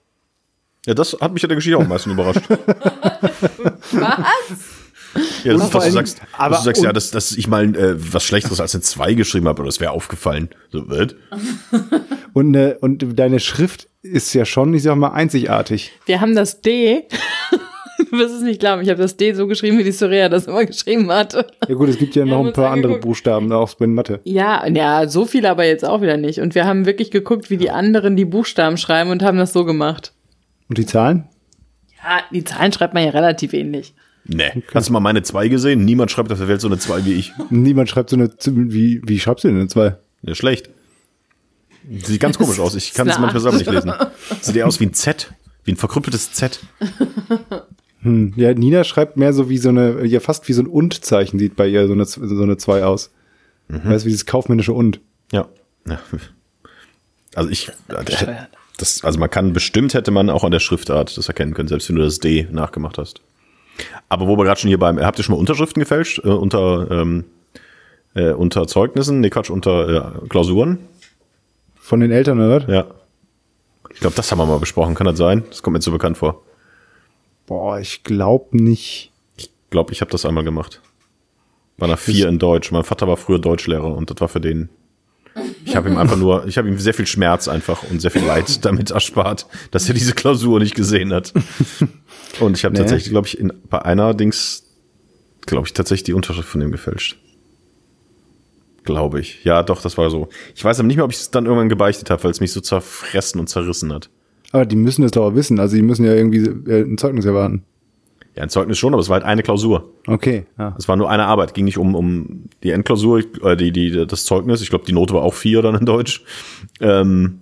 S2: Ja, das hat mich ja der Geschichte auch am meisten überrascht.
S1: Was?
S2: Ja, das ist, was du sagst. Aber du sagst ja, dass, dass ich mal äh, was Schlechteres als eine 2 geschrieben habe, aber das wäre aufgefallen. So wird.
S3: und, äh, und deine Schrift ist ja schon, ich sag mal, einzigartig.
S1: Wir haben das D. du wirst es nicht glauben, ich habe das D so geschrieben, wie die Sorea das immer geschrieben hatte.
S3: Ja gut, es gibt ja noch ein paar andere Buchstaben, auch in Mathe.
S1: Ja, ja, so viele aber jetzt auch wieder nicht. Und wir haben wirklich geguckt, wie die anderen die Buchstaben schreiben und haben das so gemacht.
S3: Und die Zahlen?
S1: Ja, die Zahlen schreibt man ja relativ ähnlich.
S2: Nee. Hast du mal meine zwei gesehen? Niemand schreibt auf der Welt so eine zwei wie ich.
S3: Niemand schreibt so eine, wie, wie schreibst du denn eine zwei?
S2: Ja, schlecht. Sieht ganz komisch aus. Ich kann es manchmal selber nicht lesen. Sieht eher aus wie ein Z. Wie ein verkrüppeltes Z.
S3: Hm. Ja, Nina schreibt mehr so wie so eine, ja fast wie so ein Und-Zeichen sieht bei ihr so eine, so eine zwei aus. Mhm. Weißt du, wie dieses kaufmännische Und.
S2: Ja. ja. Also ich, das, also man kann bestimmt hätte man auch an der Schriftart das erkennen können, selbst wenn du das D nachgemacht hast. Aber wo wir gerade schon hier beim, habt ihr schon mal Unterschriften gefälscht äh, unter ähm, äh, unter Zeugnissen? Nee, Quatsch, unter äh, Klausuren?
S3: Von den Eltern oder?
S2: Ja. Ich glaube, das haben wir mal besprochen. Kann das sein? Das kommt mir zu bekannt vor.
S3: Boah, ich glaube nicht.
S2: Ich glaube, ich habe das einmal gemacht. War nach vier in Deutsch. Mein Vater war früher Deutschlehrer und das war für den ich habe ihm einfach nur, ich habe ihm sehr viel Schmerz einfach und sehr viel Leid damit erspart, dass er diese Klausur nicht gesehen hat. Und ich habe nee. tatsächlich, glaube ich, in, bei einer Dings, glaube ich, tatsächlich die Unterschrift von ihm gefälscht. Glaube ich. Ja, doch, das war so. Ich weiß aber nicht mehr, ob ich es dann irgendwann gebeichtet habe, weil es mich so zerfressen und zerrissen hat.
S3: Aber die müssen es doch auch wissen. Also die müssen ja irgendwie äh, ein Zeugnis erwarten.
S2: Ja, ein Zeugnis schon, aber es war halt eine Klausur.
S3: Okay. Ja.
S2: Es war nur eine Arbeit, ging nicht um, um die Endklausur, äh, die, die, das Zeugnis. Ich glaube, die Note war auch vier dann in Deutsch. Ähm,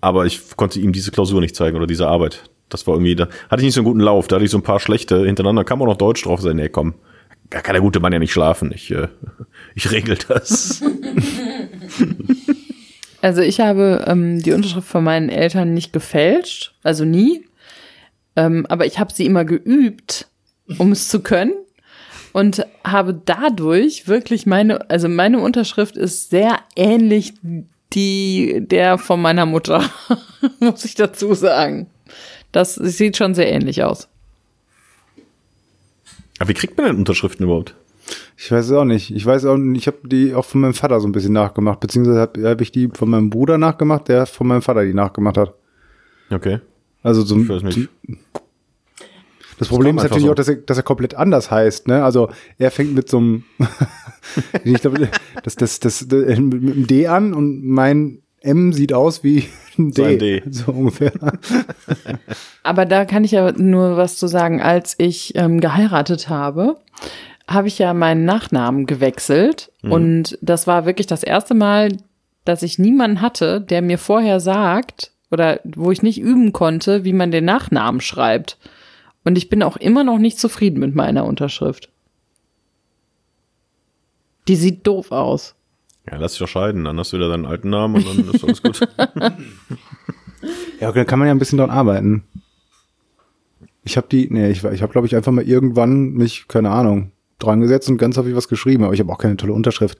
S2: aber ich konnte ihm diese Klausur nicht zeigen oder diese Arbeit. Das war irgendwie, da hatte ich nicht so einen guten Lauf. Da hatte ich so ein paar schlechte hintereinander, kam auch noch Deutsch drauf. Sein, nee, komm, da kann der gute Mann ja nicht schlafen. Ich, äh, ich regel das.
S1: Also ich habe ähm, die Unterschrift von meinen Eltern nicht gefälscht, also nie. Ähm, aber ich habe sie immer geübt, um es zu können. Und habe dadurch wirklich meine, also meine Unterschrift ist sehr ähnlich die der von meiner Mutter, muss ich dazu sagen. Das sieht schon sehr ähnlich aus.
S2: Aber wie kriegt man denn Unterschriften überhaupt?
S3: Ich weiß es auch nicht. Ich weiß auch nicht, ich habe die auch von meinem Vater so ein bisschen nachgemacht, beziehungsweise habe hab ich die von meinem Bruder nachgemacht, der von meinem Vater die nachgemacht hat.
S2: Okay.
S3: Also so,
S2: ich weiß nicht.
S3: Das Problem ist natürlich so. auch, dass er, dass er komplett anders heißt. Ne? Also er fängt mit so einem, ich glaube, das, das, das, das, mit einem D an und mein M sieht aus wie ein D, D. so ungefähr.
S1: Aber da kann ich ja nur was zu sagen. Als ich ähm, geheiratet habe, habe ich ja meinen Nachnamen gewechselt mhm. und das war wirklich das erste Mal, dass ich niemanden hatte, der mir vorher sagt oder wo ich nicht üben konnte, wie man den Nachnamen schreibt. Und ich bin auch immer noch nicht zufrieden mit meiner Unterschrift. Die sieht doof aus.
S2: Ja, lass dich doch scheiden, dann hast du wieder deinen alten Namen und dann ist alles gut.
S3: ja, okay, dann kann man ja ein bisschen dran arbeiten. Ich habe die, nee, ich, ich habe glaube ich einfach mal irgendwann mich, keine Ahnung, dran gesetzt und ganz häufig was geschrieben, aber ich habe auch keine tolle Unterschrift.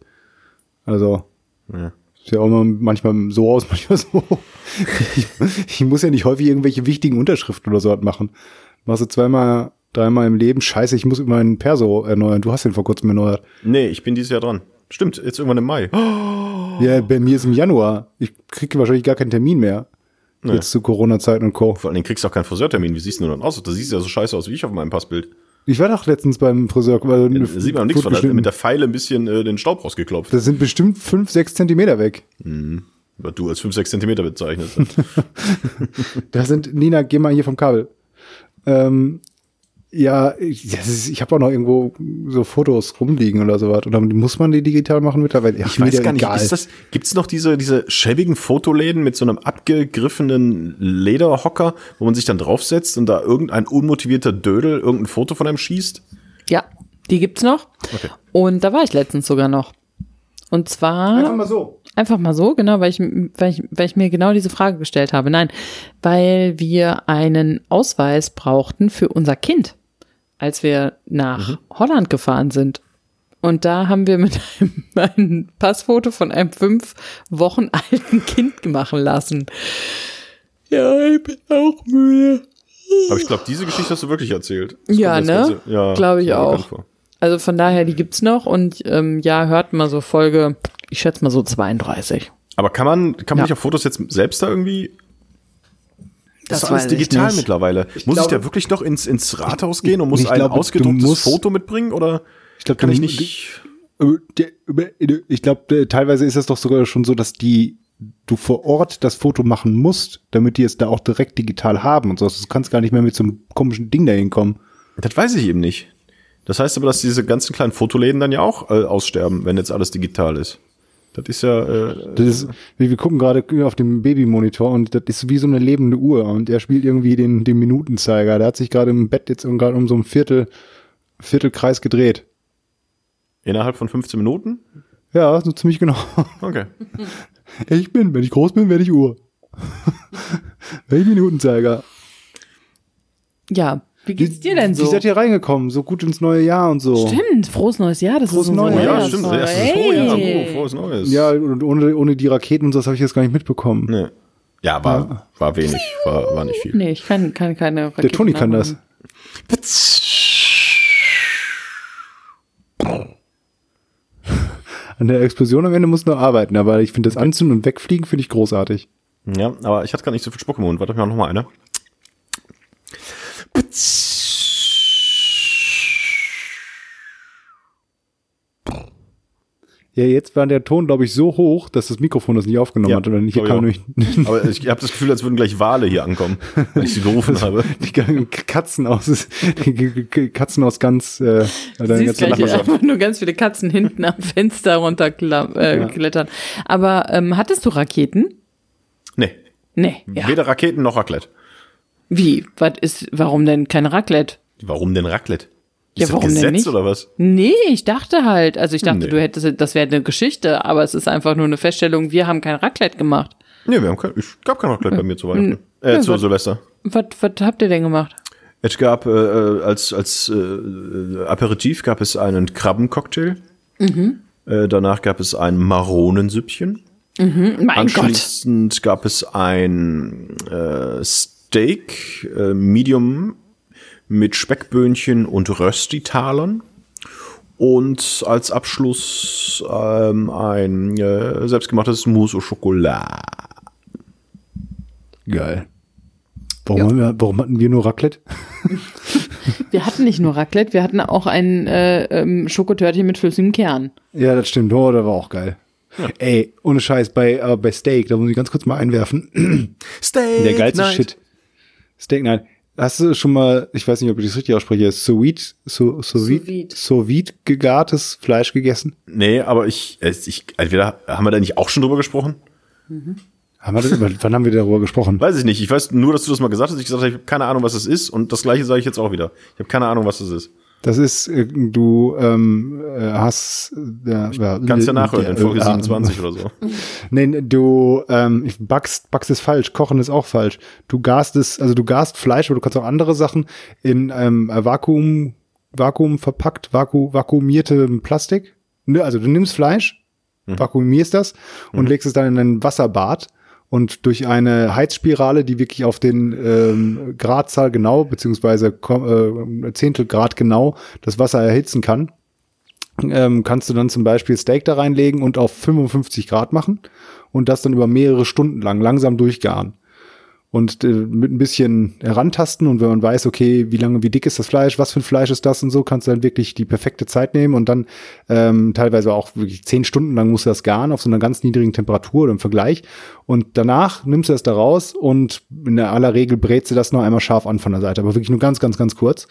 S3: Also, ja. Sieht ja auch immer manchmal so aus, manchmal so. ich, ich muss ja nicht häufig irgendwelche wichtigen Unterschriften oder so machen. Machst du zweimal, dreimal im Leben, scheiße, ich muss immer meinen Perso erneuern. Du hast den vor kurzem erneuert.
S2: Nee, ich bin dieses Jahr dran. Stimmt, jetzt irgendwann im Mai.
S3: Ja, bei mir ist im Januar. Ich kriege wahrscheinlich gar keinen Termin mehr. Nee. Jetzt zu Corona-Zeiten und Co.
S2: Vor allem kriegst du auch keinen Friseurtermin. Wie siehst du denn dann aus? Da siehst du ja so scheiße aus wie ich auf meinem Passbild.
S3: Ich war doch letztens beim Friseur. Weil
S2: ja, sieht man nichts von, da mit der Pfeile ein bisschen äh, den Staub rausgeklopft.
S3: Das sind bestimmt fünf, sechs Zentimeter weg.
S2: Mhm. Was du als fünf, sechs Zentimeter bezeichnest.
S3: da sind, Nina, geh mal hier vom Kabel. Ähm, ja, ich, ich habe auch noch irgendwo so Fotos rumliegen oder sowas. Oder muss man die digital machen mittlerweile?
S2: Ich weiß gar nicht, ist das, gibt's noch diese, diese schäbigen Fotoläden mit so einem abgegriffenen Lederhocker, wo man sich dann draufsetzt und da irgendein unmotivierter Dödel irgendein Foto von einem schießt?
S1: Ja, die gibt's noch. Okay. Und da war ich letztens sogar noch. Und zwar.
S3: Einfach mal so.
S1: Einfach mal so, genau, weil ich, weil ich, weil ich mir genau diese Frage gestellt habe. Nein, weil wir einen Ausweis brauchten für unser Kind als wir nach mhm. Holland gefahren sind. Und da haben wir mit einem ein Passfoto von einem fünf Wochen alten Kind machen lassen. Ja, ich bin auch müde.
S2: Aber ich glaube, diese Geschichte hast du wirklich erzählt.
S1: Das ja, ne? Ganze, ja, glaube ich auch. Also von daher, die gibt's noch und ähm, ja, hört mal so Folge, ich schätze mal so 32.
S2: Aber kann man, kann man ja. nicht auf Fotos jetzt selbst da irgendwie das, ist alles digital mittlerweile. Ich muss glaube, ich da wirklich noch ins, ins Rathaus gehen und muss ein glaube, ausgedrucktes musst, Foto mitbringen oder
S3: ich glaub, kann ich nicht? Ich glaube, teilweise ist das doch sogar schon so, dass die du vor Ort das Foto machen musst, damit die es da auch direkt digital haben und so. Du kannst gar nicht mehr mit so einem komischen Ding dahin kommen.
S2: Das weiß ich eben nicht. Das heißt aber, dass diese ganzen kleinen Fotoläden dann ja auch äh, aussterben, wenn jetzt alles digital ist. Das ist ja. Äh,
S3: Das ist, wir, wir gucken gerade auf dem Babymonitor und das ist wie so eine lebende Uhr und er spielt irgendwie den, den Minutenzeiger. Der hat sich gerade im Bett jetzt gerade um so ein Viertel, Viertelkreis gedreht.
S2: innerhalb von 15 Minuten?
S3: Ja, so ziemlich genau.
S2: Okay.
S3: Ich bin, wenn ich groß bin, werde ich Uhr. ich Minutenzeiger.
S1: Ja, wie geht's dir denn so?
S3: Wie seid ihr reingekommen? So gut ins neue Jahr und so.
S1: Stimmt, frohes neues Jahr, das
S3: Frohes
S1: ist
S3: neues
S2: Oh ja,
S3: Ja,
S2: stimmt.
S1: Jahr.
S2: Das erste
S1: Hey.
S2: oh, ja, oh, frohes Neues.
S3: Ja, und ohne, ohne die Raketen und so, das habe ich jetzt gar nicht mitbekommen.
S2: Nee. Ja, war, war wenig, war, war nicht viel.
S1: Nee, ich kann, kann keine Raketen
S3: Der Toni kann das. An der Explosion am Ende muss noch arbeiten, aber ich finde das Anzünden und Wegfliegen finde ich großartig.
S2: Ja, aber ich hatte gar nicht so viel Spuck im Mund. Warte, ich noch mal eine.
S3: Ja, jetzt war der Ton, glaube ich, so hoch, dass das Mikrofon das nicht aufgenommen
S2: Ja,
S3: hat. Oder nicht. Hier
S2: glaub
S3: kam
S2: ich
S3: nämlich
S2: Aber ich habe das Gefühl, als würden gleich Wale hier ankommen, wenn ich sie gerufen habe.
S3: die ganzen Katzen aus, die Katzen aus ganz, äh,
S1: Siehst gleich
S3: Nachbarschaft.
S1: einfach nur ganz viele Katzen hinten am Fenster runterklettern. Äh, klettern. Aber ähm, hattest du Raketen?
S2: Nee,
S1: Nee. Ja.
S2: weder Raketen noch Raclette.
S1: Wie? Was ist, warum denn kein Raclette?
S2: Warum denn Raclette?
S1: Ja,
S2: Ist das
S1: warum denn
S2: Gesetz
S1: nicht?
S2: oder was?
S1: Nee, ich dachte halt, also ich dachte,
S2: Nee.
S1: du hättest, das wäre eine Geschichte, aber es ist einfach nur eine Feststellung, wir haben kein Raclette gemacht.
S2: Nee, wir haben kein, ich gab kein Raclette bei mir zu Weihnachten. Äh,
S1: Hm. Ja,
S2: zu
S1: was-
S2: Silvester.
S1: Was, was habt ihr denn gemacht?
S2: Es gab äh, äh, als als äh, Aperitif gab es einen Krabbencocktail.
S1: Mhm.
S2: Äh, danach gab es ein Maronensüppchen.
S1: Mein Gott.
S2: Anschließend gab es ein äh, Steak, äh, Medium mit Speckböhnchen und Röstitalern. Und als Abschluss ähm, ein äh, selbstgemachtes Mousse au Chocolat.
S3: Geil. Warum, haben wir, warum hatten wir nur Raclette?
S1: Wir hatten nicht nur Raclette, wir hatten auch ein äh, ähm, Schokotörtchen mit flüssigem Kern.
S3: Ja, das stimmt. Oh, der war auch geil. Ey, ohne Scheiß, bei, äh, bei Steak, da muss ich ganz kurz mal einwerfen.
S2: Steak
S3: Der geilste
S2: Night.
S3: Shit. Steak Night. Hast du schon mal, ich weiß nicht, ob ich das richtig ausspreche, sous so, so
S1: Sous vide,
S3: sous gegartes Fleisch gegessen?
S2: Nee, aber ich, ich entweder haben wir da nicht auch schon drüber gesprochen?
S3: Haben wir das, wann haben wir darüber gesprochen?
S2: Weiß ich nicht. Ich weiß nur, dass du das mal gesagt hast. Ich gesagt habe, ich habe keine Ahnung, was es ist. Und das gleiche sage ich jetzt auch wieder. Ich habe keine Ahnung, was es ist.
S3: Das ist, äh, du ähm, äh, hast, äh,
S2: Kannst ja nachhören in Folge
S3: äh,
S2: 27 oder so.
S3: Nee, du ähm, backst, backst ist falsch, kochen ist auch falsch. Du garst es, also du garst Fleisch, aber du kannst auch andere Sachen in ähm, Vakuum, Vakuum verpackt, vaku, vakuumierte Plastik. Ne, also du nimmst Fleisch, vakuumierst das und legst es dann in ein Wasserbad und durch eine Heizspirale, die wirklich auf den ähm, Gradzahl genau, beziehungsweise äh, Zehntel Grad genau das Wasser erhitzen kann, ähm, kannst du dann zum Beispiel Steak da reinlegen und auf 55 Grad machen und das dann über mehrere Stunden lang langsam durchgaren. Und äh, mit ein bisschen herantasten und wenn man weiß, okay, wie lange, wie dick ist das Fleisch, was für ein Fleisch ist das und so, kannst du dann wirklich die perfekte Zeit nehmen und dann ähm, teilweise auch wirklich zehn Stunden lang musst du das garen auf so einer ganz niedrigen Temperatur oder im Vergleich. Und danach nimmst du das da raus und in aller Regel brätst du das noch einmal scharf an von der Seite, aber wirklich nur ganz, ganz, ganz kurz.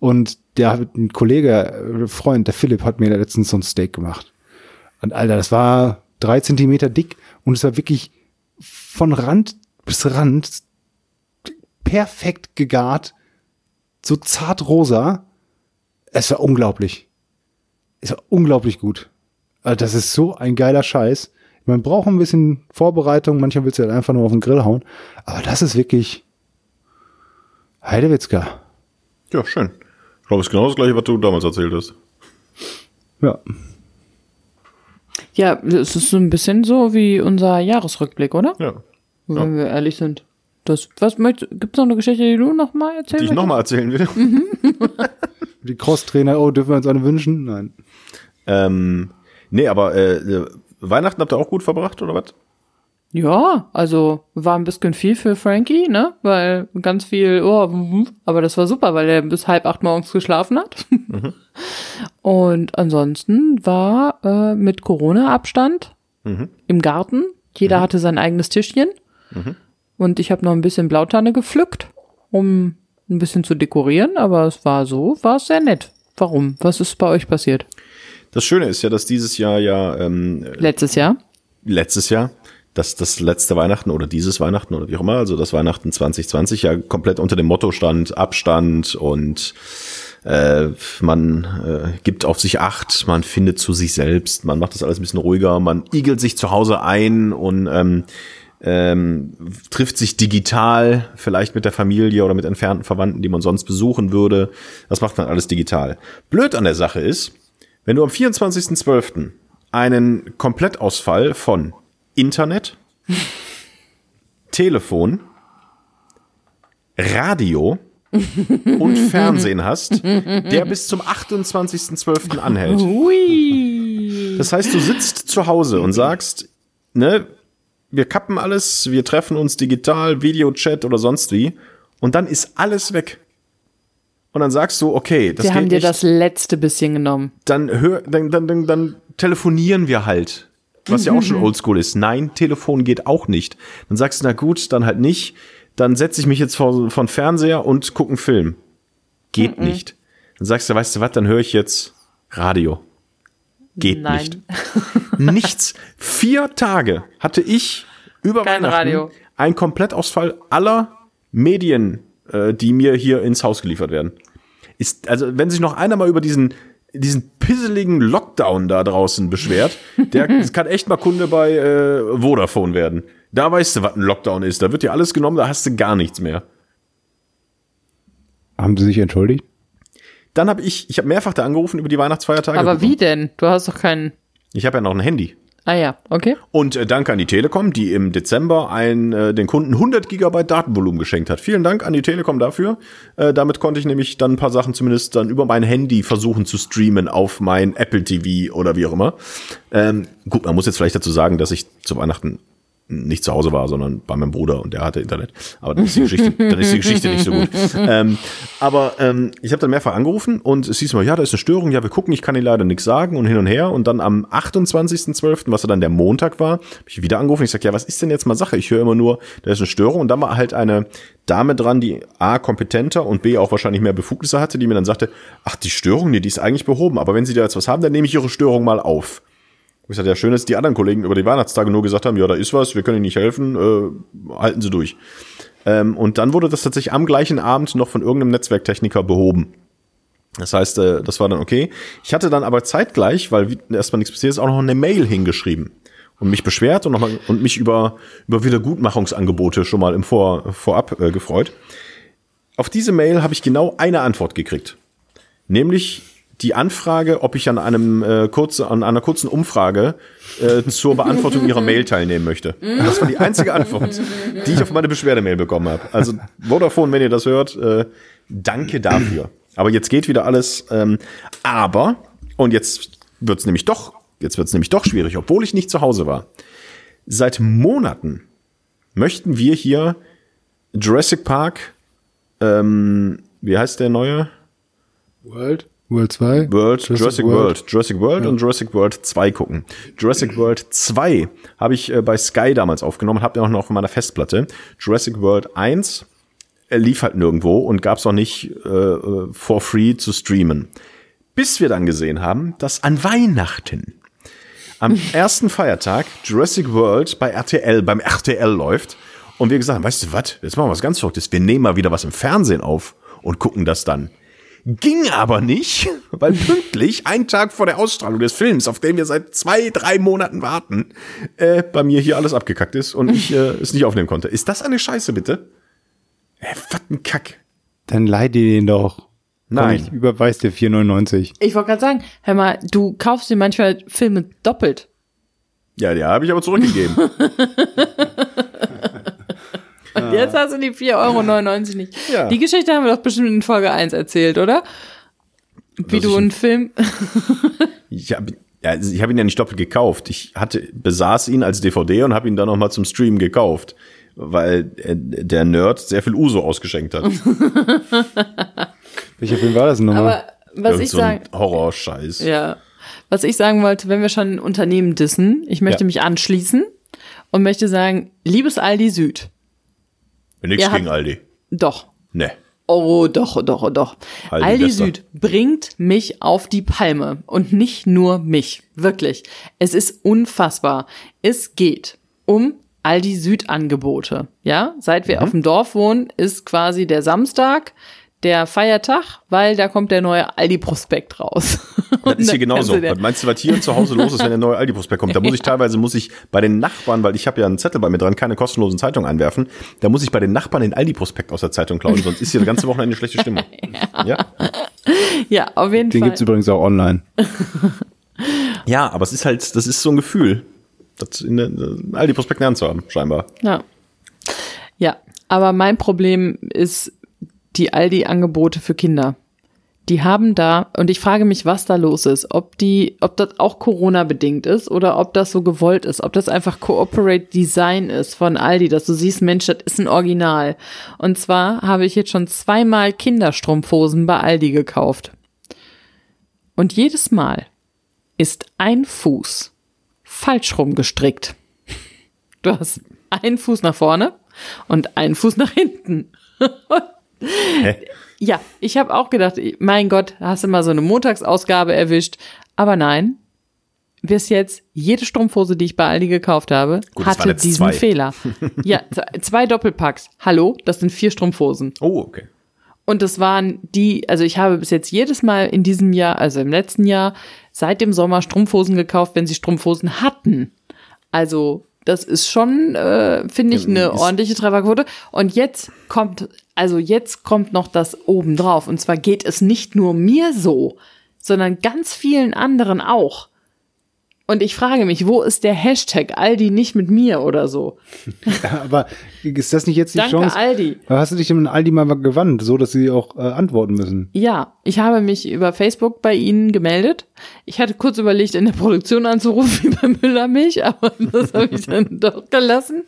S3: Und der ein Kollege, äh, Freund, der Philipp, hat mir letztens so ein Steak gemacht. Und Alter, das war drei Zentimeter dick und es war wirklich von Rand bis Rand perfekt gegart, so zart rosa. Es war unglaublich. Es war unglaublich gut. Also das ist so ein geiler Scheiß. Man braucht ein bisschen Vorbereitung, manchmal willst du halt einfach nur auf den Grill hauen. Aber das ist wirklich Heidewitzka.
S2: Ja, schön. Ich glaube, es ist genau das gleiche, was du damals erzählt hast.
S3: Ja.
S1: Ja, es ist so ein bisschen so wie unser Jahresrückblick, oder?
S2: Ja.
S1: Wenn wir ehrlich sind. Das, was möchtest, gibt's noch eine Geschichte, die du noch mal erzählen
S2: Die ich
S1: möchtest?
S2: nochmal erzählen will.
S3: Die Crosstrainer, oh, dürfen wir uns eine wünschen? Nein.
S2: ähm, nee, aber äh, Weihnachten habt ihr auch gut verbracht, oder was?
S1: Ja, also war ein bisschen viel für Frankie, ne? Weil ganz viel, oh, mhm, aber das war super, weil er bis halb acht morgens geschlafen hat. Und ansonsten war äh, mit Corona-Abstand im Garten Jeder hatte sein eigenes Tischchen. Und ich habe noch ein bisschen Blautanne gepflückt, um ein bisschen zu dekorieren, aber es war so, war es sehr nett. Warum? Was ist bei euch passiert?
S2: Das Schöne ist ja, dass dieses Jahr ja ähm,
S1: Letztes Jahr?
S2: letztes Jahr, dass das letzte Weihnachten oder dieses Weihnachten oder wie auch immer, also das Weihnachten 2020 ja komplett unter dem Motto stand Abstand und äh, man äh, gibt auf sich Acht, man findet zu sich selbst, man macht das alles ein bisschen ruhiger, man igelt sich zu Hause ein und ähm, ähm, trifft sich digital, vielleicht mit der Familie oder mit entfernten Verwandten, die man sonst besuchen würde. Das macht man alles digital. Blöd an der Sache ist, wenn du am 24.12. einen Komplettausfall von Internet, Telefon, Radio und Fernsehen hast, der bis zum 28.12. anhält. Das heißt, du sitzt zu Hause und sagst, ne, wir kappen alles, wir treffen uns digital, Videochat oder sonst wie, und dann ist alles weg. Und dann sagst du, okay, das
S1: Wir haben dir
S2: nicht.
S1: das letzte bisschen genommen.
S2: dann, hör, dann, dann, dann, dann telefonieren wir halt. Was ja auch schon oldschool ist. Nein, Telefon geht auch nicht. Dann sagst du, na gut, dann halt nicht. Dann setze ich mich jetzt vor, vor den Fernseher und gucke einen Film. Geht nicht. Dann sagst du, weißt du was, dann höre ich jetzt Radio. Geht
S1: Nein.
S2: nicht. Nichts. Vier Tage hatte ich über
S1: Kein
S2: Weihnachten
S1: Radio.
S2: einen Komplettausfall aller Medien, äh, die mir hier ins Haus geliefert werden. Ist, also, wenn sich noch einer mal über diesen, diesen pisseligen Lockdown da draußen beschwert, der kann echt mal Kunde bei äh, Vodafone werden. Da weißt du, was ein Lockdown ist. Da wird dir alles genommen, da hast du gar nichts mehr.
S3: Haben Sie sich entschuldigt?
S2: Dann habe ich, ich habe mehrfach da angerufen über die Weihnachtsfeiertage.
S1: Aber wie denn? Du hast doch keinen.
S2: Ich habe ja noch ein Handy.
S1: Ah ja, okay.
S2: Und äh, danke an die Telekom, die im Dezember ein, äh, den Kunden 100 Gigabyte Datenvolumen geschenkt hat. Vielen Dank an die Telekom dafür. Äh, damit konnte ich nämlich dann ein paar Sachen zumindest dann über mein Handy versuchen zu streamen auf mein Apple TV oder wie auch immer. Ähm, gut, man muss jetzt vielleicht dazu sagen, dass ich zu Weihnachten nicht zu Hause war, sondern bei meinem Bruder und der hatte Internet. Aber dann ist die Geschichte, dann ist die Geschichte nicht so gut. Ähm, aber ähm, ich habe dann mehrfach angerufen und es hieß mal, ja, da ist eine Störung, ja, wir gucken, ich kann Ihnen leider nichts sagen und hin und her. Und dann am 28.12., was dann der Montag war, habe ich wieder angerufen. Ich sag, ja, was ist denn jetzt mal Sache? Ich höre immer nur, da ist eine Störung. Und dann war halt eine Dame dran, die A, kompetenter und B, auch wahrscheinlich mehr Befugnisse hatte, die mir dann sagte, ach, die Störung, nee, die ist eigentlich behoben. Aber wenn Sie da jetzt was haben, dann nehme ich Ihre Störung mal auf. Ich sagte, ja, schön ist, die anderen Kollegen über die Weihnachtstage nur gesagt haben, ja, da ist was, wir können Ihnen nicht helfen, äh, halten Sie durch. Ähm, und dann wurde das tatsächlich am gleichen Abend noch von irgendeinem Netzwerktechniker behoben. Das heißt, äh, das war dann okay. Ich hatte dann aber zeitgleich, weil erstmal nichts passiert ist, auch noch eine Mail hingeschrieben und mich beschwert und, noch mal, und mich über, über Wiedergutmachungsangebote schon mal im Vor, Vorab äh, gefreut. Auf diese Mail habe ich genau eine Antwort gekriegt. Nämlich die Anfrage, ob ich an einem äh, kurze, an einer kurzen Umfrage äh, zur Beantwortung ihrer Mail teilnehmen möchte. Das war die einzige Antwort, die ich auf meine Beschwerdemail bekommen habe. Also Vodafone, wenn ihr das hört, äh, danke dafür. Aber jetzt geht wieder alles. Ähm, aber und jetzt wird's nämlich doch, jetzt wird's nämlich doch schwierig, obwohl ich nicht zu Hause war. Seit Monaten möchten wir hier Jurassic Park, ähm, wie heißt der neue?
S3: World? World 2?
S2: World, Jurassic, World. Jurassic World und Jurassic World 2 gucken. Jurassic World 2 habe ich äh, bei Sky damals aufgenommen, habe den auch noch auf meiner Festplatte. Jurassic World 1 äh, lief halt nirgendwo und gab es auch nicht äh, äh, for free zu streamen. Bis wir dann gesehen haben, dass an Weihnachten am ersten Feiertag Jurassic World bei RTL, beim RTL läuft und wir gesagt haben, weißt du was, jetzt machen wir was ganz Verrücktes, wir nehmen mal wieder was im Fernsehen auf und gucken das dann. Ging aber nicht, weil pünktlich, einen Tag vor der Ausstrahlung des Films, auf den wir seit zwei, drei Monaten warten, äh, bei mir hier alles abgekackt ist und ich äh, es nicht aufnehmen konnte. Ist das eine Scheiße, bitte? Äh, was ein Kack.
S3: Dann leih dir den doch.
S2: Nein.
S3: Komm, ich überweis dir 4,99.
S1: Ich wollte gerade sagen, hör mal, du kaufst dir manchmal Filme doppelt.
S2: Ja, ja, habe ich aber zurückgegeben.
S1: Und jetzt hast du die 4,99 Euro nicht.
S2: Ja.
S1: Die Geschichte haben wir doch bestimmt in Folge 1 erzählt, oder? Wie
S2: Dass
S1: du einen Film.
S2: Ich habe ja, also ich hab ihn ja nicht doppelt gekauft. Ich hatte besaß ihn als DVD und habe ihn dann noch mal zum Stream gekauft, weil äh, der Nerd sehr viel Uso ausgeschenkt hat.
S3: Welcher Film war das denn nochmal?
S1: Aber was
S2: Irgend
S1: ich
S2: so
S1: sagen.
S2: Horrorscheiß.
S1: Ja. Was ich sagen wollte, wenn wir schon ein Unternehmen dissen, ich möchte
S2: Ja.
S1: mich anschließen und möchte sagen, liebes Aldi Süd. Habt-
S2: gegen Aldi.
S1: Doch.
S2: Ne.
S1: Oh, doch, doch, doch.
S2: Aldi
S1: Aldi. Süd bringt mich auf die Palme. Und nicht nur mich. Wirklich. Es ist unfassbar. Es geht um Aldi Süd Angebote. Ja, seit
S2: Mhm.
S1: wir auf dem Dorf wohnen, ist quasi der Samstag der Feiertag, weil da kommt der neue Aldi Prospekt raus.
S2: Das ist hier genauso. Was meinst du, was hier zu Hause los ist, wenn der neue Aldi-Prospekt kommt? Da muss ich teilweise, muss ich bei den Nachbarn, weil ich habe ja einen Zettel bei mir dran, keine kostenlosen Zeitungen einwerfen, da muss ich bei den Nachbarn den Aldi-Prospekt aus der Zeitung klauen, sonst ist hier das ganze Wochenende schlechte Stimmung. ja.
S1: Ja, auf jeden
S3: Den
S1: Fall.
S3: gibt's übrigens auch online.
S2: Ja, aber es ist halt, das ist so ein Gefühl, das in der äh, Aldi-Prospekt in der Hand zu haben, scheinbar.
S1: Ja. Ja, aber mein Problem ist die Aldi-Angebote für Kinder. Die haben da, und ich frage mich, was da los ist, ob die, ob das auch Corona-bedingt ist oder ob das so gewollt ist, ob das einfach Cooperate Design ist von Aldi, dass du siehst, Mensch, das ist ein Original. Und zwar habe ich jetzt schon zweimal Kinderstrumpfhosen bei Aldi gekauft. Und jedes Mal ist ein Fuß falsch rum gestrickt. Du hast einen Fuß nach vorne und einen Fuß nach hinten.
S2: Hä?
S1: Ja, ich habe auch gedacht, mein Gott, hast du mal so eine Montagsausgabe erwischt. Aber nein, bis jetzt, jede Strumpfhose, die ich bei Aldi gekauft habe,
S2: Gut,
S1: hatte diesen
S2: zwei.
S1: Fehler. Ja, zwei Doppelpacks. Hallo, das sind vier Strumpfhosen.
S2: Oh, okay.
S1: Und das waren die, also ich habe bis jetzt jedes Mal in diesem Jahr, also im letzten Jahr, seit dem Sommer Strumpfhosen gekauft, wenn sie Strumpfhosen hatten. Also das ist schon, äh, finde ich, eine
S2: Ist-
S1: ordentliche Trefferquote. Und jetzt kommt, also jetzt kommt noch das oben drauf. Und zwar geht es nicht nur mir so, sondern ganz vielen anderen auch. Und ich frage mich, wo ist der Hashtag Aldi nicht mit mir oder so?
S3: Ja, aber ist das nicht jetzt die
S1: Danke,
S3: Chance?
S1: Aldi.
S3: Hast du dich in Aldi mal gewandt, so dass sie auch äh, antworten müssen?
S1: Ja, ich habe mich über Facebook bei Ihnen gemeldet. Ich hatte kurz überlegt, in der Produktion anzurufen, wie bei Müllermilch, aber das habe ich dann doch gelassen.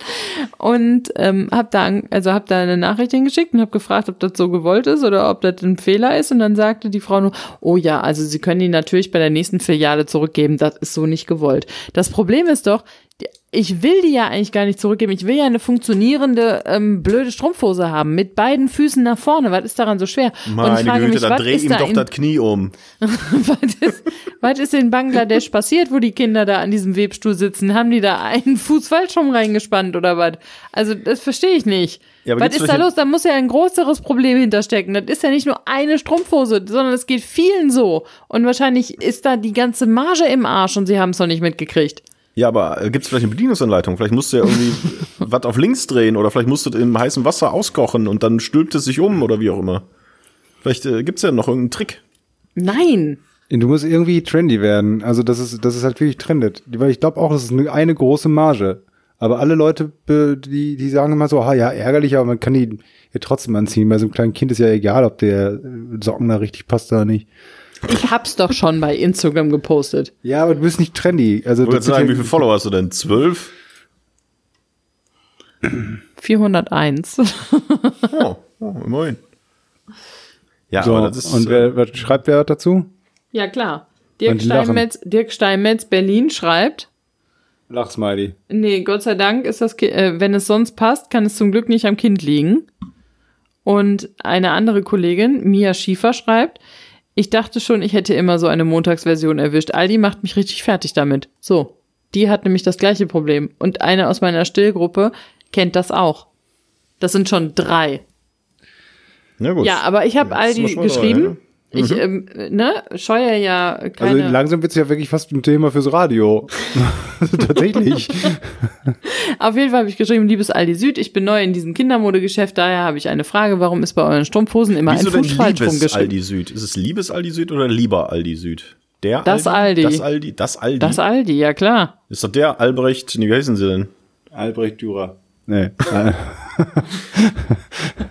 S1: Und ähm, habe da, also hab da eine Nachricht hingeschickt und habe gefragt, ob das so gewollt ist oder ob das ein Fehler ist. Und dann sagte die Frau nur, oh ja, also Sie können ihn natürlich bei der nächsten Filiale zurückgeben. Das ist so nicht gewollt. Das Problem ist doch, ich will die ja eigentlich gar nicht zurückgeben. Ich will ja eine funktionierende, ähm, blöde Strumpfhose haben mit beiden Füßen nach vorne. Was ist daran so schwer? und ich
S2: Meine
S1: frage
S2: Güte,
S1: mich,
S2: da
S1: was
S2: dreh
S1: ist
S2: ihm
S1: da
S2: doch das Knie um.
S1: was, ist, was ist in Bangladesch passiert, wo die Kinder da an diesem Webstuhl sitzen? Haben die da einen Fuß falsch rum reingespannt oder was? Also, das verstehe ich nicht.
S2: Ja,
S1: was ist da los? Da muss ja ein größeres Problem hinterstecken. Das ist ja nicht nur eine Strumpfhose, sondern es geht vielen so. Und wahrscheinlich ist da die ganze Marge im Arsch und sie haben es noch nicht mitgekriegt.
S2: Ja, aber äh, gibt's vielleicht eine Bedienungsanleitung? Vielleicht musst du ja irgendwie was auf links drehen oder vielleicht musst du im heißen Wasser auskochen und dann stülpt es sich um oder wie auch immer. Vielleicht äh, gibt's ja noch irgendeinen Trick.
S1: Nein.
S3: Du musst irgendwie trendy werden. Also das ist, das ist halt wirklich trendet. Weil ich glaube auch, das ist eine, eine große Marge. Aber alle Leute, die, die sagen immer so, ah, ja, ärgerlich, aber man kann die ja trotzdem anziehen. Bei so einem kleinen Kind ist ja egal, ob der äh, Socken da richtig passt oder nicht.
S1: Ich hab's doch schon bei Instagram gepostet.
S3: Ja, aber du bist nicht trendy. Also
S2: Ich sagen, wie viele Follower hast du denn? Zwölf?
S1: 401.
S2: Oh, oh immerhin. Ja,
S3: so,
S2: aber das ist.
S3: und
S2: äh,
S3: wer, was schreibt wer dazu?
S1: ja, klar. Dirk. Steinmetz, Dirk Steinmetz Berlin schreibt,
S3: Lachsmiley.
S1: Nee, Gott sei Dank ist das, äh, wenn es sonst passt, kann es zum Glück nicht am Kind liegen. Und eine andere Kollegin, Mia Schiefer, schreibt, ich dachte schon, ich hätte immer so eine Montagsversion erwischt. Aldi macht mich richtig fertig damit. So. Die hat nämlich das gleiche Problem. Und eine aus meiner Stillgruppe kennt das auch. Das sind schon drei.
S2: ja, gut.
S1: Ja, aber ich habe Aldi
S2: schon mal
S1: geschrieben. Ich, ähm, ne, scheue ja
S3: Also
S1: keine.
S3: langsam wird's ja wirklich fast ein Thema fürs Radio. Also Tatsächlich.
S1: Auf jeden Fall habe ich geschrieben, liebes Aldi Süd, ich bin neu in diesem Kindermodegeschäft, daher habe ich eine Frage, warum ist bei euren Strumpfhosen immer
S2: Wieso
S1: ein Fuß falsch
S2: liebes
S1: rumgeschrieben?
S2: Aldi Süd? Ist es liebes Aldi Süd oder lieber Aldi Süd? Der
S1: Das Aldi.
S2: Das Aldi? Das Aldi?
S1: Das Aldi, ja klar.
S2: ist doch der Albrecht, nee, wie heißen sie denn?
S3: Albrecht Dürer. Nee.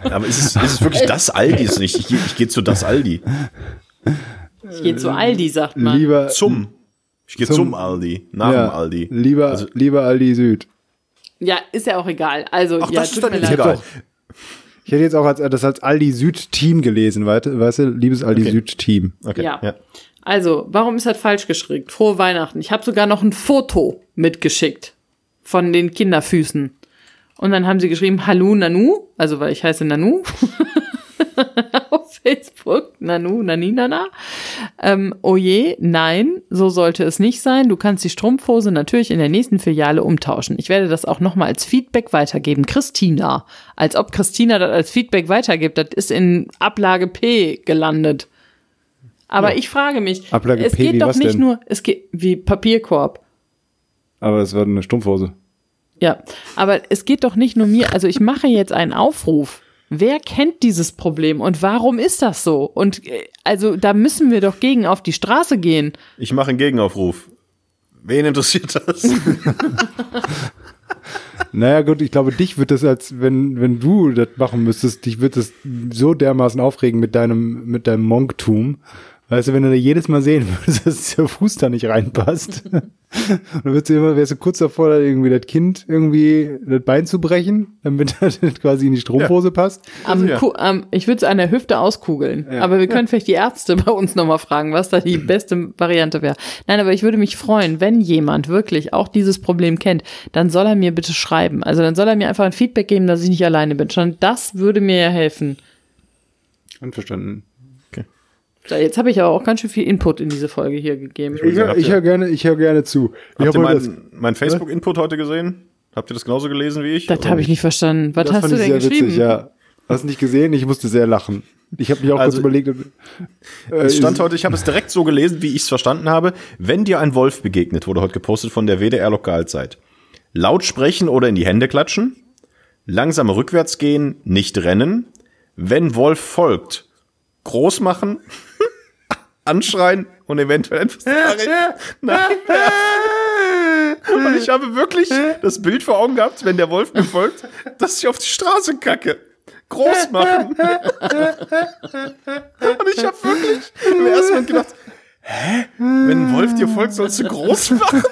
S2: Aber ist es, ist es wirklich das Aldi? Ist nicht, ich, ich gehe zu das Aldi.
S1: Ich gehe zu Aldi, sagt man.
S3: lieber,
S2: Zum. Ich gehe
S3: Zum-
S2: zum, Aldi. Nach
S3: ja,
S2: dem Aldi.
S3: Lieber,
S2: Also-
S3: lieber Aldi Süd.
S1: Ja, ist ja auch egal. Also,
S2: Ach,
S1: ja,
S2: das ist
S1: tut
S2: dann
S1: mir
S2: nicht egal.
S3: Ich hätte jetzt auch als, das als Aldi Süd Team gelesen, weißt, du? Liebes Aldi
S2: Okay.
S3: Süd Team.
S2: Okay.
S1: Ja.
S2: Ja.
S1: Also, warum ist das falsch geschickt? Frohe Weihnachten. Ich habe sogar noch ein Foto mitgeschickt von den Kinderfüßen. Und dann haben sie geschrieben, Hallo Nanu, also weil ich heiße Nanu. auf Facebook, Nanu, Naninana. Ähm, oh je, nein, so sollte es nicht sein. Du kannst die Strumpfhose natürlich in der nächsten Filiale umtauschen. Ich werde das auch nochmal als Feedback weitergeben. Christina, als ob Christina das als Feedback weitergibt. Das ist in Ablage P gelandet. Aber
S3: Ja.
S1: ich frage mich,
S3: Ablage
S1: es
S3: P,
S1: geht doch nicht
S3: denn?
S1: nur, es geht wie Papierkorb.
S3: Aber es war eine Strumpfhose.
S1: Ja, aber es geht doch nicht nur mir, also ich mache jetzt einen Aufruf. Wer kennt dieses Problem und warum ist das so? Und äh, also da müssen wir doch gegen auf die Straße gehen.
S2: Ich mache einen Gegenaufruf. Wen interessiert das?
S3: Naja, gut, ich glaube, dich wird das als, wenn, wenn du das machen müsstest, dich wird das so dermaßen aufregen mit deinem, mit deinem Monktum. Weißt du, wenn du da jedes Mal sehen würdest, dass der Fuß da nicht reinpasst. dann würdest du immer, wärst du kurz davor, da irgendwie das Kind irgendwie das Bein zu brechen, damit das quasi in die Strumpfhose passt.
S1: Am,
S2: ja.
S1: Ku- am, ich würde es an der Hüfte auskugeln.
S3: Ja.
S1: Aber wir können vielleicht die Ärzte bei uns nochmal fragen, was da die beste Variante wäre. Nein, aber ich würde mich freuen, wenn jemand wirklich auch dieses Problem kennt, dann soll er mir bitte schreiben. Also dann soll er mir einfach ein Feedback geben, dass ich nicht alleine bin. Schon das würde mir ja helfen.
S3: Einverstanden.
S1: Jetzt habe ich aber auch ganz schön viel Input in diese Folge hier gegeben.
S3: Ich höre hör gerne, ich höre gerne zu. Ich
S2: Habt ihr meinen mein Facebook-Input heute gesehen? Habt ihr das genauso gelesen wie ich?
S1: Das habe ich nicht verstanden. Was
S3: das
S1: hast
S3: fand
S1: du
S3: ich
S1: denn
S3: sehr
S1: geschrieben?
S3: witzig, ja. Hast du nicht gesehen? Ich musste sehr lachen. Ich habe mich auch
S2: Also,
S3: kurz überlegt. Äh,
S2: Es stand heute, ich habe es direkt so gelesen, wie ich es verstanden habe. Wenn dir ein Wolf begegnet, wurde heute gepostet von der WDR Lokalzeit. Laut sprechen oder in die Hände klatschen. Langsam rückwärts gehen, nicht rennen. Wenn Wolf folgt, groß machen, anschreien und eventuell etwas nachwerfen. Und ich habe wirklich das Bild vor Augen gehabt, wenn der Wolf mir folgt, dass ich auf die Straße kacke. Groß machen. Und ich habe wirklich im ersten Moment gedacht, hä? Wenn ein Wolf dir folgt, sollst du groß machen?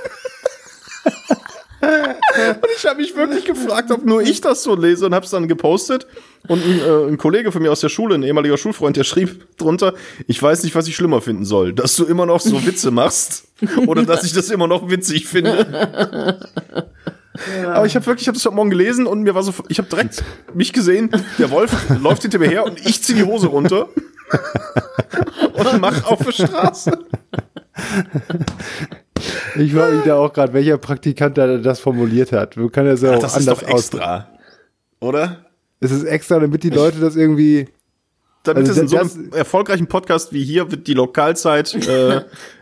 S2: Und ich habe mich wirklich gefragt, ob nur ich das so lese und habe es dann gepostet. Und ein, äh, ein Kollege von mir aus der Schule, ein ehemaliger Schulfreund, der schrieb drunter, ich weiß nicht, was ich schlimmer finden soll, dass du immer noch so Witze machst oder dass ich das immer noch witzig finde. Aber ich habe wirklich, ich habe das heute Morgen gelesen und mir war so, ich habe direkt mich gesehen, der Wolf läuft hinter mir her und ich ziehe die Hose runter und mach auf der Straße.
S3: Ich frage mich da auch gerade, welcher Praktikant da das formuliert hat. Man kann das ja auch
S2: Das ist
S3: anders
S2: doch extra, oder?
S3: Es ist extra, damit die Leute das irgendwie.
S2: Damit
S3: Also
S2: es in so einem erfolgreichen Podcast wie hier wird die Lokalzeit äh,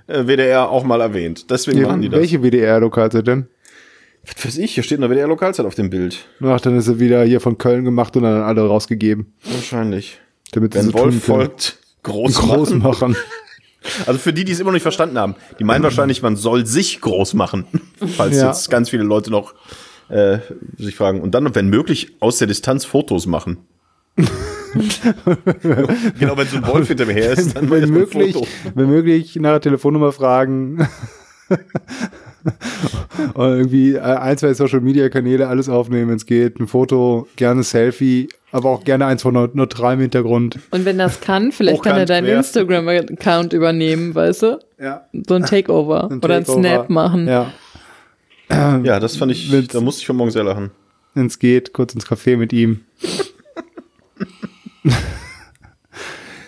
S2: äh, WDR auch mal erwähnt. Deswegen machen die das.
S3: welche WDR-Lokalzeit denn?
S2: Was weiß ich, hier steht eine WDR Lokalzeit auf dem Bild.
S3: Ach, dann ist er wieder hier von Köln gemacht und dann an alle rausgegeben.
S2: Wahrscheinlich.
S3: Damit sie
S2: Wenn
S3: so
S2: Wolf folgt, groß,
S3: groß
S2: machen.
S3: machen.
S2: Also für die, die es immer noch nicht verstanden haben, die meinen wahrscheinlich, man soll sich groß machen. Falls
S3: Ja.
S2: jetzt ganz viele Leute noch äh, sich fragen. Und dann, wenn möglich, aus der Distanz Fotos machen. genau, wenn so ein Wolf hinter mir her ist, dann
S3: wenn möglich, wenn möglich nach der Telefonnummer fragen. und irgendwie ein, zwei Social Media Kanäle alles aufnehmen, wenn es geht. Ein Foto, gerne Selfie, aber auch gerne eins von neu- neutralem Hintergrund.
S1: Und wenn das kann, vielleicht kann er deinen. Instagram-Account übernehmen, weißt du?
S3: Ja.
S1: So ein Takeover
S3: Ein
S1: oder ein
S3: Takeover.
S1: Snap machen.
S3: Ja,
S2: Ja, das fand ich,
S3: Wenn's-
S2: da musste ich von morgen sehr lachen.
S3: wenn es geht, kurz ins Café mit ihm.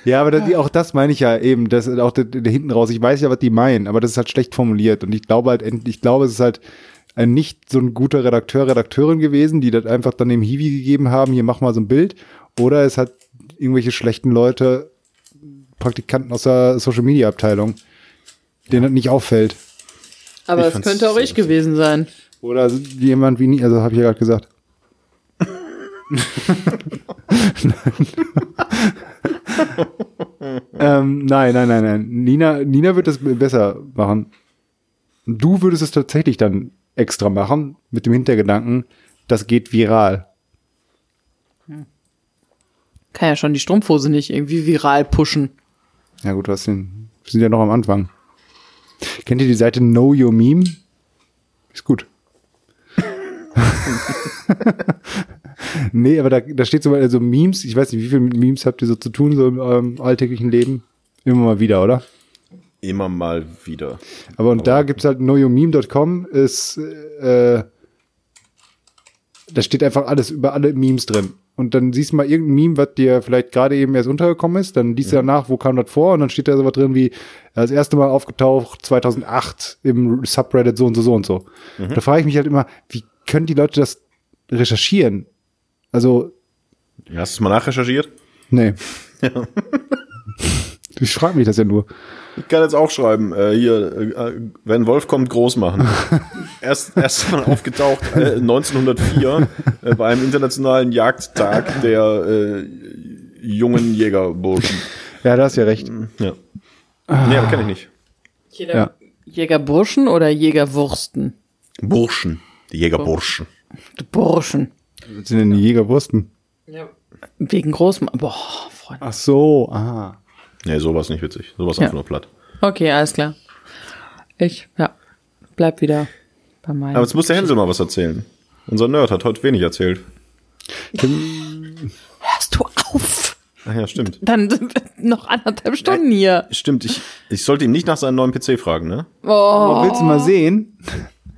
S3: ja, aber das, auch das meine ich ja eben, das auch da, da hinten raus. Ich weiß ja, was die meinen, aber das ist halt schlecht formuliert und ich glaube halt, ich glaube, es ist halt ein nicht so ein guter Redakteur, Redakteurin gewesen, die das einfach dann dem Hiwi gegeben haben, hier mach mal so ein Bild. Oder es hat irgendwelche schlechten Leute, Praktikanten aus der Social Media Abteilung, denen das nicht auffällt.
S1: Aber es könnte auch ich gewesen sein.
S3: Oder jemand wie nie, also habe ich ja gerade gesagt. ähm, nein, nein, nein, nein. Nina, Nina wird es besser machen. Du würdest es tatsächlich dann extra machen, mit dem Hintergedanken, das geht viral.
S1: Kann ja schon die Strumpfhose nicht irgendwie viral pushen.
S3: Ja gut, was denn? Wir sind ja noch am Anfang. Kennt ihr die Seite Know Your Meme? Ist gut. nee, aber da, da steht so also Memes, ich weiß nicht, wie viele mit Memes habt ihr so zu tun, so im eurem alltäglichen Leben? Immer mal wieder, oder?
S2: Immer mal wieder.
S3: Aber und da gibt's halt knowyourmeme.com ist äh, da steht einfach alles über alle Memes drin. Und dann siehst du mal irgendein Meme, was dir vielleicht gerade eben erst untergekommen ist, dann liest du danach, wo kam das vor, und dann steht da so was drin wie, das erste Mal aufgetaucht 2008 im Subreddit so und so so und so. Da frage ich mich halt immer, wie können die Leute das recherchieren? Also,
S2: Ja, Hast du es mal nachrecherchiert?
S3: nee. ich frage mich das ja nur.
S2: Ich kann jetzt auch schreiben, äh, hier, äh, wenn Wolf kommt, groß machen. erst, erst mal aufgetaucht äh, 1904 äh, bei einem internationalen Jagdtag der äh, jungen Jägerburschen.
S3: Ja, da hast ja recht.
S2: Ja. Nee, aber kenn ich nicht.
S1: Jeder
S3: Ja.
S1: Jägerburschen oder Jägerwursten?
S2: Burschen. Die Jägerburschen.
S1: Du Burschen.
S3: Das sind denn die Jägerwursten?
S1: Ja. Wegen Großma. Boah, Freunde.
S3: Ach so, aha.
S2: Nee, sowas nicht witzig. Sowas
S1: Ja.
S2: einfach nur platt.
S1: Okay, alles klar. Ich, ja, bleib wieder bei meinem.
S2: Aber jetzt muss der Hänsel mal was erzählen. Unser Nerd hat heute wenig erzählt.
S1: Hörst du auf?
S2: Ach ja, stimmt.
S1: Dann sind wir noch anderthalb Stunden hier.
S2: Stimmt, ich, ich sollte ihn nicht nach seinem neuen PC fragen, ne?
S1: Oh,
S3: Willst du mal sehen?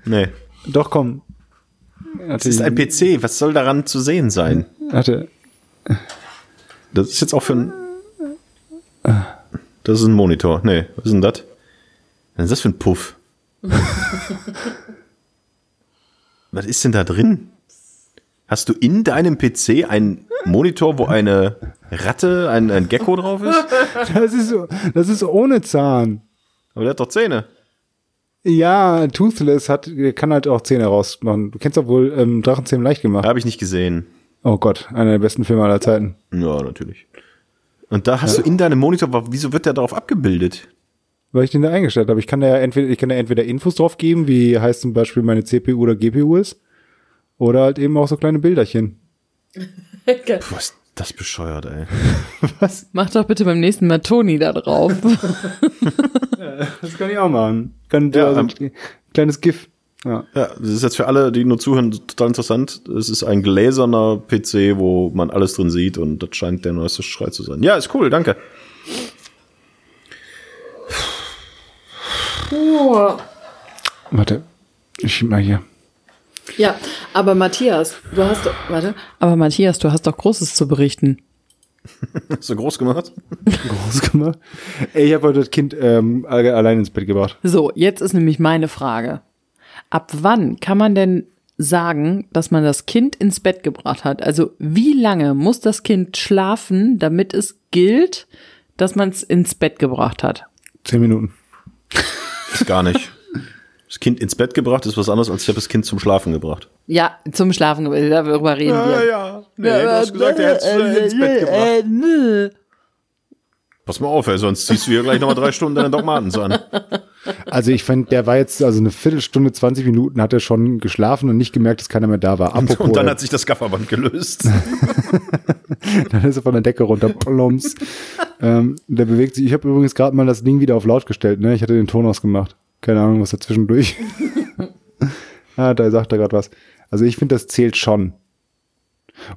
S2: Nee.
S3: Doch, komm.
S2: Das ist ein PC. Was soll daran zu sehen sein?
S3: Warte.
S2: Das ist jetzt auch für ein. Das ist ein Monitor. Nee, was ist denn das? Was ist das für ein Puff? was ist denn da drin? Hast du in deinem PC einen Monitor, wo eine Ratte, ein, ein Gecko drauf ist?
S3: Das ist, so- das ist ohne Zahn.
S2: Aber der hat doch Zähne.
S3: Ja, Toothless hat, kann halt auch Zähne rausmachen. Du kennst doch wohl ähm, Drachenzähmen leicht gemacht.
S2: Habe ich nicht gesehen.
S3: Oh Gott, einer der besten Filme aller Zeiten.
S2: Ja, natürlich. Und da hast du in deinem Monitor, wieso wird der darauf abgebildet?
S3: Weil ich den da eingestellt habe. Ich kann da ja entweder, ich kann da entweder Infos drauf geben, wie heißt zum Beispiel meine CPU oder GPU ist. Oder halt eben auch so kleine Bilderchen.
S2: Puh, was ist das bescheuert, ey.
S1: mach doch bitte beim nächsten Mal Toni da drauf.
S3: Das kann ich auch machen. Kann
S2: Ja,
S3: ja,
S2: ähm,
S3: ein kleines GIF. Ja.
S2: Ja, das ist jetzt für alle, die nur zuhören, total interessant. Es ist ein gläserner PC, wo man alles drin sieht und das scheint der neueste Schrei zu sein. Ja, ist cool, danke.
S3: Warte. Ich schieb mal hier.
S1: ja, aber Matthias, du hast doch, warte, aber Matthias, du hast doch Großes zu berichten.
S2: Hast du groß gemacht?
S3: Groß gemacht. Ey, ich habe heute das Kind ähm, alle- allein ins Bett gebracht.
S1: So, jetzt ist nämlich meine Frage. Ab wann kann man denn sagen, dass man das Kind ins Bett gebracht hat? Also wie lange muss das Kind schlafen, damit es gilt, dass man es ins Bett gebracht hat?
S3: Zehn Minuten.
S2: Gar nicht. Das Kind ins Bett gebracht ist was anderes, als ich habe das Kind zum Schlafen gebracht.
S1: Ja, zum Schlafen, darüber reden wir.
S2: ja. Nee, du hast gesagt, er hätte es ins Bett gebracht.
S1: Äh, nö.
S2: Pass mal auf, ey, sonst ziehst du hier gleich nochmal drei Stunden deine Dogmatens an.
S3: Also ich fand, der war jetzt, also eine Viertelstunde, 20 Minuten hat er schon geschlafen und nicht gemerkt, dass keiner mehr da war. Apropos,
S2: Und dann hat sich das Gafferband gelöst.
S3: dann ist er von der Decke runter. Plumps. ähm, der bewegt sich. Ich habe übrigens gerade mal das Ding wieder auf laut gestellt. Ne? Ich hatte den Ton ausgemacht. Keine Ahnung, was dazwischendurch. ah, da sagt er gerade was. Also ich finde, das zählt schon.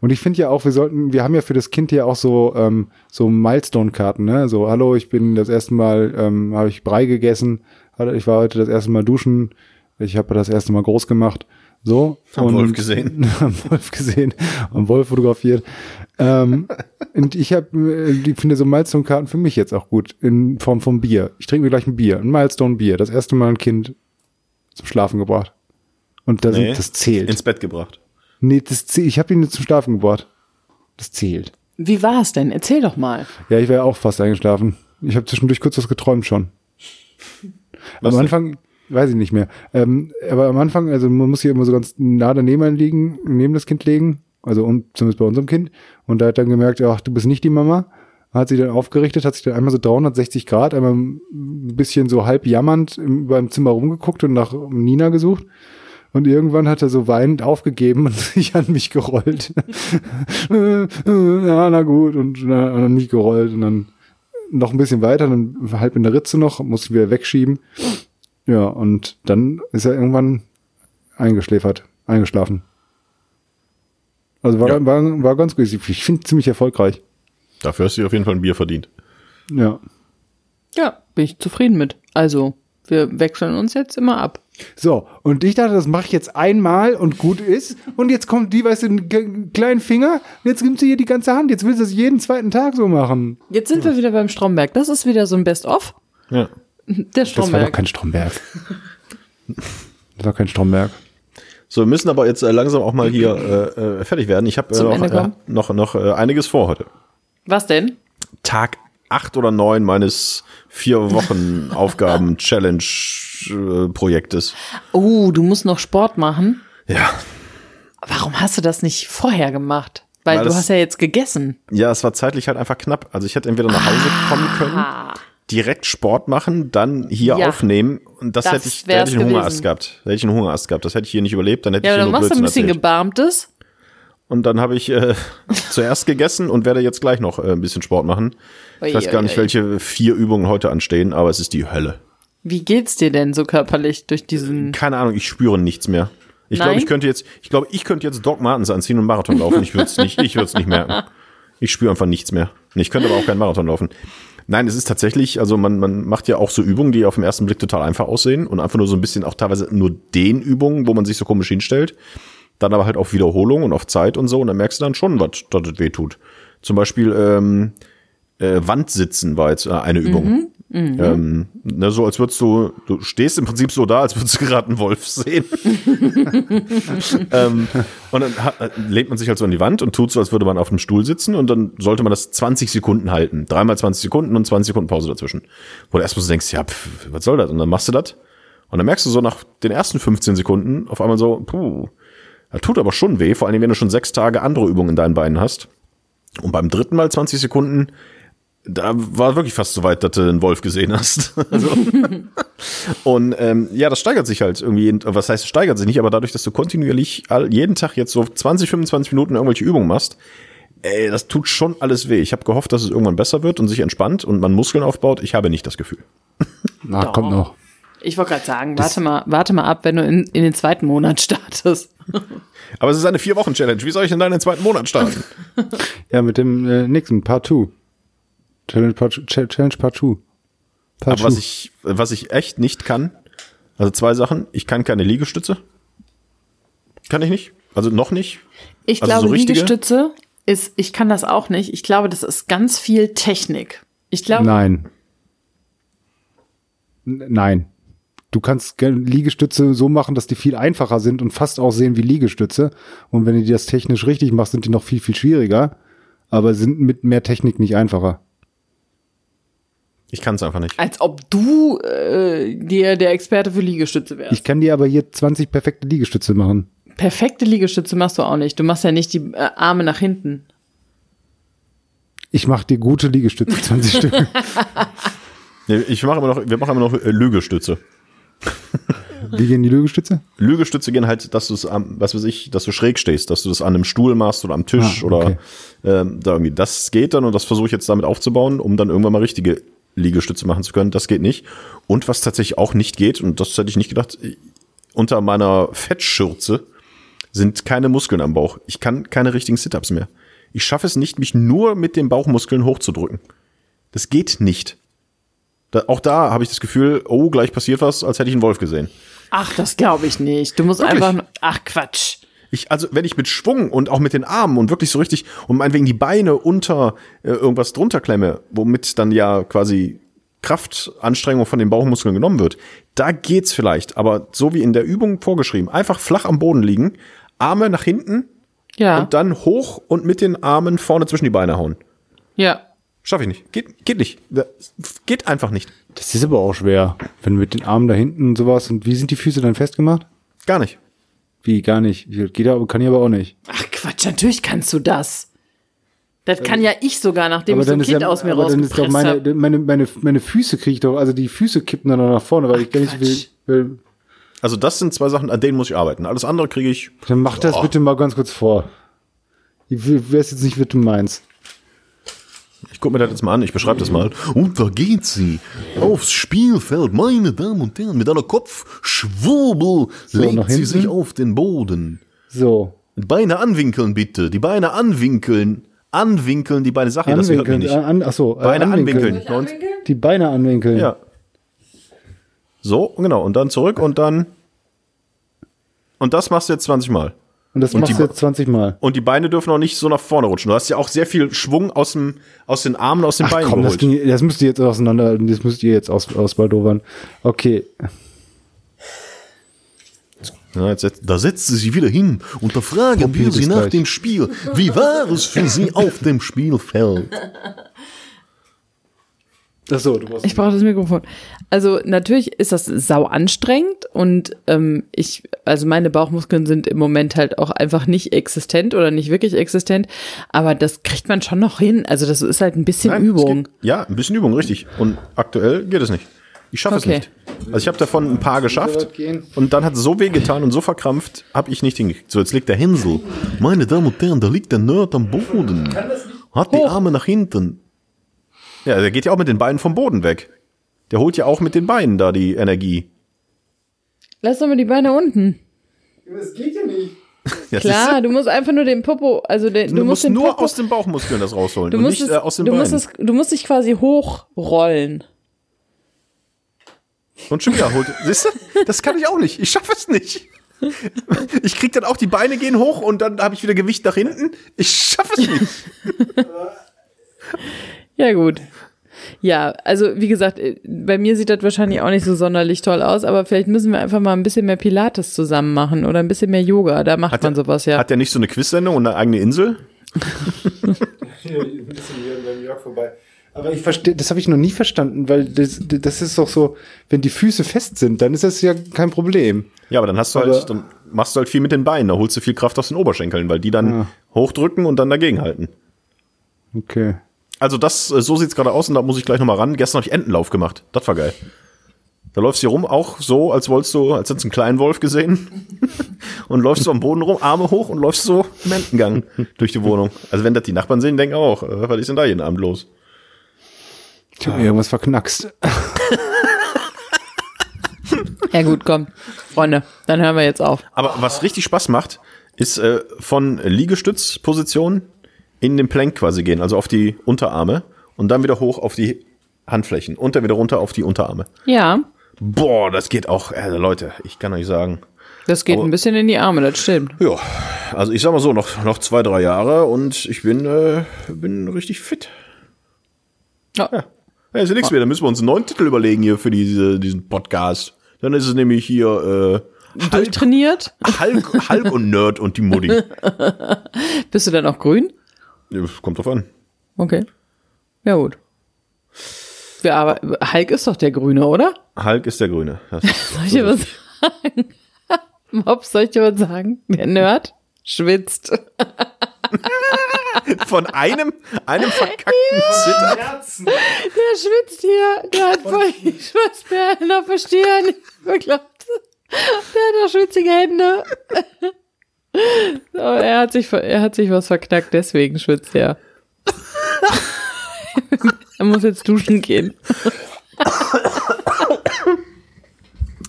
S3: Und ich finde ja auch, wir sollten, wir haben ja für das Kind ja auch so ähm, so Milestone-Karten, ne? So, hallo, ich bin das erste Mal, ähm, habe ich Brei gegessen, ich war heute das erste Mal duschen, ich habe das erste Mal groß gemacht, so.
S2: Haben Wolf gesehen.
S3: Haben Wolf gesehen, haben Wolf fotografiert. Ähm, und ich habe, ich finde so Milestone-Karten für mich jetzt auch gut in Form von Bier. Ich trinke mir gleich ein Bier, ein Milestone-Bier. Das erste Mal ein Kind zum Schlafen gebracht. Und das,
S2: Nee,
S3: das zählt.
S2: Ins Bett gebracht.
S3: Nee, das zählt. Ich habe ihn nicht zum Schlafen gebracht. Das zählt.
S1: Wie war es denn? Erzähl doch mal.
S3: Ja, ich wäre auch fast eingeschlafen. Ich habe zwischendurch kurz was geträumt schon.
S2: Was
S3: am? Anfang, weiß ich nicht mehr. Ähm, aber am Anfang, also man muss hier immer so ganz nah daneben liegen, neben das Kind legen. Also um, zumindest bei unserem Kind. Und da hat dann gemerkt, ach, du bist nicht die Mama. Hat sich dann aufgerichtet, hat sich dann einmal so 360 Grad, einmal ein bisschen so halb jammernd im, über im Zimmer rumgeguckt und nach Nina gesucht. Und irgendwann hat er so weinend aufgegeben und sich an mich gerollt. ja, na gut. Und na, an mich gerollt. Und dann noch ein bisschen weiter, dann halb in der Ritze noch, musste ich wieder wegschieben. Ja, und dann ist er irgendwann eingeschläfert, eingeschlafen. Also war,
S2: Ja.
S3: war, war ganz gut. Ich ich finde ziemlich erfolgreich.
S2: Dafür hast du dir auf jeden Fall ein Bier verdient.
S3: Ja.
S1: Ja, bin ich zufrieden mit. Also, wir wechseln uns jetzt immer ab.
S3: So, und ich dachte, das mache ich jetzt einmal und gut ist. Und jetzt kommt die, weißt du, einen kleinen Finger. Und jetzt nimmt sie hier die ganze Hand. Jetzt will sie das jeden zweiten Tag so machen.
S1: Jetzt sind wir wieder beim Stromberg. Das ist wieder so ein Best-of.
S2: Ja.
S1: Der
S3: Das war doch
S1: Stromberg.
S3: kein Stromberg. Das war kein Stromberg.
S2: So, wir müssen aber jetzt äh, langsam auch mal hier äh, äh, fertig werden. Ich habe äh, noch, äh, noch, noch äh, einiges vor heute.
S1: Was denn?
S2: Tag acht oder neun meines vier Wochen Aufgaben Challenge Projektes.
S1: Oh, du musst noch Sport machen.
S2: Ja.
S1: Warum hast du das nicht vorher gemacht? Weil,
S2: Weil
S1: du
S2: das-
S1: hast ja jetzt gegessen.
S2: Ja, es war zeitlich halt einfach knapp. Also ich hätte entweder nach Hause kommen können, direkt Sport machen, dann hier
S1: Ja.
S2: aufnehmen und das,
S1: Das
S2: hätte ich, da hätte ich einen Hungerast gehabt. Da hätte ich einen Hungerast gehabt. Das hätte ich hier nicht überlebt, dann hätte
S1: Ja,
S2: ich hier
S1: dann
S2: nur
S1: machst du ein bisschen
S2: erzählt.
S1: gebarmtes.
S2: Und dann habe ich äh, zuerst gegessen und werde jetzt gleich noch äh, ein bisschen Sport machen. Ich weiß gar nicht, welche vier Übungen heute anstehen, aber es ist die Hölle.
S1: Wie geht's dir denn so körperlich durch diesen.
S2: Keine Ahnung, ich spüre nichts mehr. Ich glaube, ich könnte jetzt, ich glaube, ich könnte jetzt Doc Martens anziehen und Marathon laufen. Ich würde es nicht, ich würde es nicht merken. Ich spüre einfach nichts mehr. Ich könnte aber auch keinen Marathon laufen. Nein, es ist tatsächlich, also man, man macht ja auch so Übungen, die auf den ersten Blick total einfach aussehen und einfach nur so ein bisschen auch teilweise nur den Übungen, wo man sich so komisch hinstellt. Dann aber halt auf Wiederholung und auf Zeit und so und dann merkst du dann schon, was das weh tut. Zum Beispiel ähm, äh, Wandsitzen war jetzt äh, eine Übung. Ähm, ne, so als würdest du, du stehst im Prinzip so da, als würdest du gerade einen Wolf sehen. ähm, und dann hat, äh, lehnt man sich halt so an die Wand und tut so, als würde man auf einem Stuhl sitzen und dann sollte man das 20 Sekunden halten. Dreimal 20 Sekunden und 20 Sekunden Pause dazwischen. Wo du erstmal so denkst, ja, pff, was soll das? Und dann machst du das. Und dann merkst du so nach den ersten 15 Sekunden auf einmal so, puh, das tut aber schon weh, vor allem wenn du schon sechs Tage andere Übungen in deinen Beinen hast. Und beim dritten Mal 20 Sekunden, da war wirklich fast so weit, dass du einen Wolf gesehen hast. also, und ähm, ja, das steigert sich halt irgendwie. Was heißt, es steigert sich nicht, aber dadurch, dass du kontinuierlich all, jeden Tag jetzt so 20, 25 Minuten irgendwelche Übungen machst, ey, das tut schon alles weh. Ich habe gehofft, dass es irgendwann besser wird und sich entspannt und man Muskeln aufbaut. Ich habe nicht das Gefühl.
S3: Na,
S1: Doch.
S3: kommt noch.
S1: Ich wollte gerade sagen, warte mal, warte mal ab, wenn du in, in den zweiten Monat startest.
S2: Aber es ist eine Vier-Wochen-Challenge. Wie soll ich denn da in den zweiten Monat starten?
S3: Ja, mit dem äh, nächsten Part 2. Challenge Part, Ch- Challenge Part 2. Part
S2: Aber was ich, was ich echt nicht kann, also zwei Sachen. Ich kann keine Liegestütze. Kann ich nicht. Also noch nicht.
S1: Ich
S2: Also
S1: glaube,
S2: so?
S1: Liegestütze ist, ich kann das auch nicht. Ich glaube, das ist ganz viel Technik. Ich glaube,
S3: Nein. N nein. Du kannst ge- Liegestütze so machen, dass die viel einfacher sind und fast aussehen wie Liegestütze. Und wenn du die das technisch richtig machst, sind die noch viel, viel schwieriger. Aber sind mit mehr Technik nicht einfacher.
S2: Ich kann es einfach nicht.
S1: als ob du äh, dir der Experte für Liegestütze wärst.
S3: Ich kann dir aber hier 20 perfekte Liegestütze machen.
S1: Perfekte Liegestütze machst du auch nicht. Du machst ja nicht die äh, Arme nach hinten.
S3: Ich mache dir gute Liegestütze, 20 Stück.
S2: Ich mache immer noch, wir machen immer noch äh, Lügestütze.
S3: Wie gehen die Liegestütze?
S2: Lügestütze gehen halt, dass du es am, was weiß ich, dass du schräg stehst, dass du das an einem Stuhl machst oder am Tisch
S3: Ah,
S2: oder
S3: okay.
S2: ähm, da irgendwie. Das geht dann und das versuche ich jetzt damit aufzubauen, um dann irgendwann mal richtige Liegestütze machen zu können. Das geht nicht. Und was tatsächlich auch nicht geht, und das hätte ich nicht gedacht, äh, unter meiner Fettschürze sind keine Muskeln am Bauch. Ich kann keine richtigen Sit-Ups mehr. Ich schaffe es nicht, mich nur mit den Bauchmuskeln hochzudrücken. Das geht nicht. Da, auch da habe ich das Gefühl, oh, gleich passiert was, als hätte ich einen Wolf gesehen.
S1: Ach, das glaube ich nicht. Du musst
S2: Wirklich?
S1: einfach. Ach, Quatsch.
S2: Ich, also wenn ich mit Schwung und auch mit den Armen und wirklich so richtig und meinetwegen die Beine unter äh, irgendwas drunter klemme, womit dann ja quasi Kraftanstrengung von den Bauchmuskeln genommen wird, da geht's vielleicht. Aber so wie in der Übung vorgeschrieben, einfach flach am Boden liegen, Arme nach hinten
S1: Ja.
S2: und dann hoch und mit den Armen vorne zwischen die Beine hauen.
S1: ja.
S2: Schaffe ich nicht. Geht, geht nicht. Geht einfach nicht.
S3: Das ist aber auch schwer. Wenn mit den Armen da hinten und sowas. Und wie sind die Füße dann festgemacht?
S2: Gar nicht.
S3: Wie, gar nicht. Geht aber, kann ich aber auch nicht.
S1: Ach, Quatsch, natürlich kannst du das. Das kann ja ich sogar, nachdem ich so ein Kind
S3: ja,
S1: aus mir
S3: aber dann ist doch
S1: rausgepresst
S3: meine,
S1: habe.
S3: meine, meine, meine Füße kriege ich doch, also die Füße kippen dann noch nach vorne, weil ich gar nicht so viel,
S1: Quatsch.
S3: will.
S2: Also das sind zwei Sachen, an denen muss ich arbeiten. Alles andere kriege ich.
S3: Dann mach das
S2: Oh.
S3: bitte mal ganz kurz vor. Ich will- weiß jetzt nicht, was du meinst.
S2: Ich gucke mir das jetzt mal an, ich beschreibe das mal. Und da geht sie aufs Spielfeld, meine Damen und Herren, mit einer Kopfschwurbel
S3: nach
S2: legt sie sich auf den Boden.
S3: So.
S2: Beine anwinkeln bitte, die Beine anwinkeln, anwinkeln, die Beine Sachen, das hört mich
S3: Anwinkeln.
S2: nicht.
S3: An, an, ach so, äh,
S2: Beine anwinkeln. Und,
S3: Die Beine anwinkeln.
S2: ja. So, genau. Und dann zurück und dann. Und das machst du jetzt 20 Mal.
S3: Und das
S2: Und
S3: machst
S2: die
S3: du jetzt 20 Mal.
S2: Und die Beine dürfen auch nicht so nach vorne rutschen. Du hast ja auch sehr viel Schwung aus, dem, aus den Armen, aus den
S3: Ach
S2: Beinen
S3: komm, das,
S2: geholt.
S3: ging, das müsst ihr jetzt auseinander, das müsst ihr jetzt aus, ausbaldowern. Okay.
S2: Ja, jetzt, da setzt sie sich wieder hin und da fragen wir sie
S3: das
S2: nach
S3: gleich.
S2: dem Spiel. Wie war es für sie auf dem Spielfeld?
S3: Achso, du musst.
S1: Ich brauche das Mikrofon. Also natürlich ist das sau anstrengend und ähm, ich, also meine Bauchmuskeln sind im Moment halt auch einfach nicht existent oder nicht wirklich existent, aber das kriegt man schon noch hin. Also das ist halt ein bisschen
S2: Nein,
S1: Übung.
S2: Geht, ja, ein bisschen Übung, richtig. Und aktuell geht es nicht. Ich schaffe
S1: Okay.
S2: es nicht. Also ich habe davon ein paar geschafft und dann hat es so weh getan und so verkrampft, habe ich nicht hingekriegt. So, jetzt liegt der Hinsel. Meine Damen und Herren, da liegt der Nerd am Boden. Hat die Arme nach hinten. Ja, der geht ja auch mit den Beinen vom Boden weg. Der holt ja auch mit den Beinen da die Energie.
S1: Lass doch mal die Beine unten.
S3: Das geht ja nicht.
S2: Ja,
S1: Klar, du musst einfach nur den Popo, also den,
S2: Du,
S1: du,
S2: musst
S1: musst den
S2: nur
S1: Popo,
S2: aus den Bauchmuskeln das rausholen
S1: du
S2: und
S1: musst
S2: nicht
S1: es,
S2: äh, aus den
S1: du
S2: Beinen.
S1: musst es, du musst dich quasi hochrollen.
S2: Und schon wieder holt. Siehst du? Das kann ich auch nicht. Ich schaffe es nicht. Ich krieg dann auch die Beine gehen hoch und dann habe ich wieder Gewicht nach hinten. Ich schaffe es nicht.
S1: Ja, gut. Ja, also wie gesagt, äh, bei mir sieht das wahrscheinlich auch nicht so sonderlich toll aus, aber vielleicht müssen wir einfach mal ein bisschen mehr Pilates zusammen machen oder ein bisschen mehr Yoga. Da macht man
S2: der,
S1: sowas ja.
S2: Hat der nicht so eine Quiz-Sendung und eine eigene Insel?
S3: Hier, ein bisschen hier bei New York vorbei. Aber ich verstehe, das habe ich noch nie verstanden, weil das, das ist doch so, wenn die Füße fest sind, dann ist das ja kein Problem.
S2: Ja, aber dann hast du
S3: Aber-
S2: halt, dann machst du halt viel mit den Beinen. Da holst du viel Kraft aus den Oberschenkeln, weil die dann
S3: Ja.
S2: hochdrücken und dann dagegen halten.
S3: Okay.
S2: Also das, äh, so sieht's gerade aus und da muss ich gleich nochmal ran. Gestern habe ich Entenlauf gemacht. Das war geil. Da läufst du hier rum, auch so, als wolltest du, als hättest du einen kleinen Wolf gesehen. und läufst so am Boden rum, Arme hoch und läufst so im Entengang durch die Wohnung. Also wenn das die Nachbarn sehen, denken auch, äh, was ist denn da jeden Abend los?
S3: Ich habe mir irgendwas verknackst.
S1: Ja gut, komm, Freunde, dann hören wir jetzt auf.
S2: Aber was richtig Spaß macht, ist äh, von Liegestützposition in den Plank quasi gehen, also auf die Unterarme und dann wieder hoch auf die Handflächen und dann wieder runter auf die Unterarme.
S1: Ja,
S2: Boah, das geht auch, äh, Leute, ich kann euch sagen.
S1: das geht
S2: Aber-
S1: ein bisschen in die Arme, das stimmt.
S2: Ja, also ich sag mal so, noch, noch zwei, drei Jahre und ich bin, äh, bin richtig fit.
S1: Ja.
S2: Ja, ja ist ja nichts mehr, dann müssen wir uns einen neuen Titel überlegen hier für diese, diesen Podcast. Dann ist es nämlich hier äh,
S1: Durchtrainiert?
S2: Hulk, Hulk und Nerd und die Mutti.
S1: Bist du dann auch grün?
S2: Ja, Kommt drauf an.
S1: Okay. Ja gut. Ja, aber Hulk ist doch der Grüne, oder?
S2: Hulk ist der Grüne. Das,
S1: Soll ich dir was sagen? Mops, soll ich dir was sagen? Der Nerd schwitzt.
S2: von einem, einem verkackten Zitter.
S1: Der schwitzt hier. Der hat voll die Schweißperlen auf der Stirn. Bekloppt. Der hat doch schwitzige Hände. So, er, hat sich, er hat sich was verknackt, deswegen schwitzt er. er muss jetzt duschen gehen.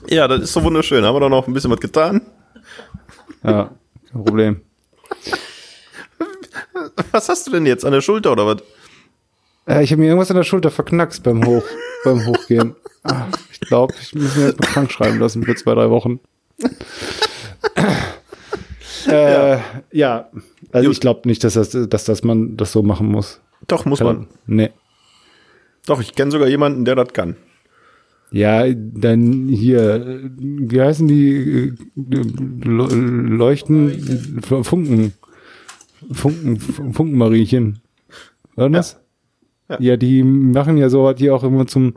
S2: Ja, das ist so wunderschön. Haben wir doch noch ein bisschen was getan.
S3: Ja, kein Problem.
S2: Was hast du denn jetzt an der Schulter oder was?
S3: Äh, ich habe mir irgendwas an der Schulter verknackst beim Hoch, beim Hochgehen. Ah, ich glaube, ich muss mir jetzt mal krank schreiben lassen für zwei, drei Wochen. Äh, ja. also
S2: Gut.
S3: ich glaube nicht, dass das, dass das man das so machen muss.
S2: Doch, muss man.
S3: Nee.
S2: Doch, ich kenne sogar jemanden, der das kann.
S3: Ja, dann hier, wie heißen die äh, Le- Leuchten, Funken, Funken, Funkenmariechen. War das?
S2: Ja.
S3: Ja. die machen ja so, die auch immer zum,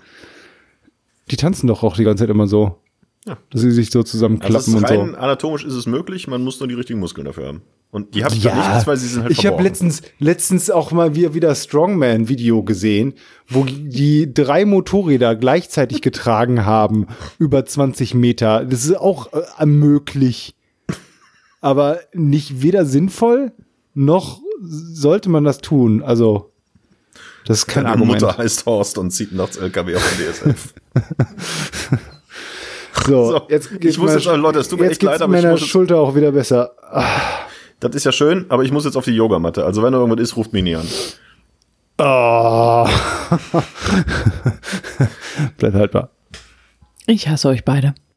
S3: die tanzen doch auch die ganze Zeit immer so.
S2: Ja.
S3: Dass sie sich so
S2: Also es
S3: zusammenklappen
S2: ist
S3: und
S2: rein
S3: so.
S2: anatomisch ist es möglich, man muss nur die richtigen Muskeln dafür haben. Und die habe ich ja nicht, weil sie sind halt
S3: ich habe letztens, letztens auch mal wieder, wieder Strongman-Video gesehen, wo die drei Motorräder gleichzeitig getragen haben, über 20 Meter. Das ist auch äh, möglich. Aber nicht weder sinnvoll, noch sollte man das tun. Also, das ist kein
S2: Deine
S3: Argument.
S2: Mutter heißt Horst und zieht nachts LKW auf dem DSF.
S3: So,
S2: So,
S3: jetzt
S2: ich
S3: geht's
S2: muss jetzt, Leute, es tut mir
S3: jetzt
S2: echt leid,
S3: geht's
S2: aber ich
S3: meiner
S2: muss jetzt-
S3: Schulter auch wieder besser. Ah.
S2: Das ist ja schön, aber ich muss jetzt auf die Yogamatte. Also wenn da irgendwas ist, ruft mich nie an.
S3: Oh. Bleibt haltbar.
S1: Ich hasse euch beide.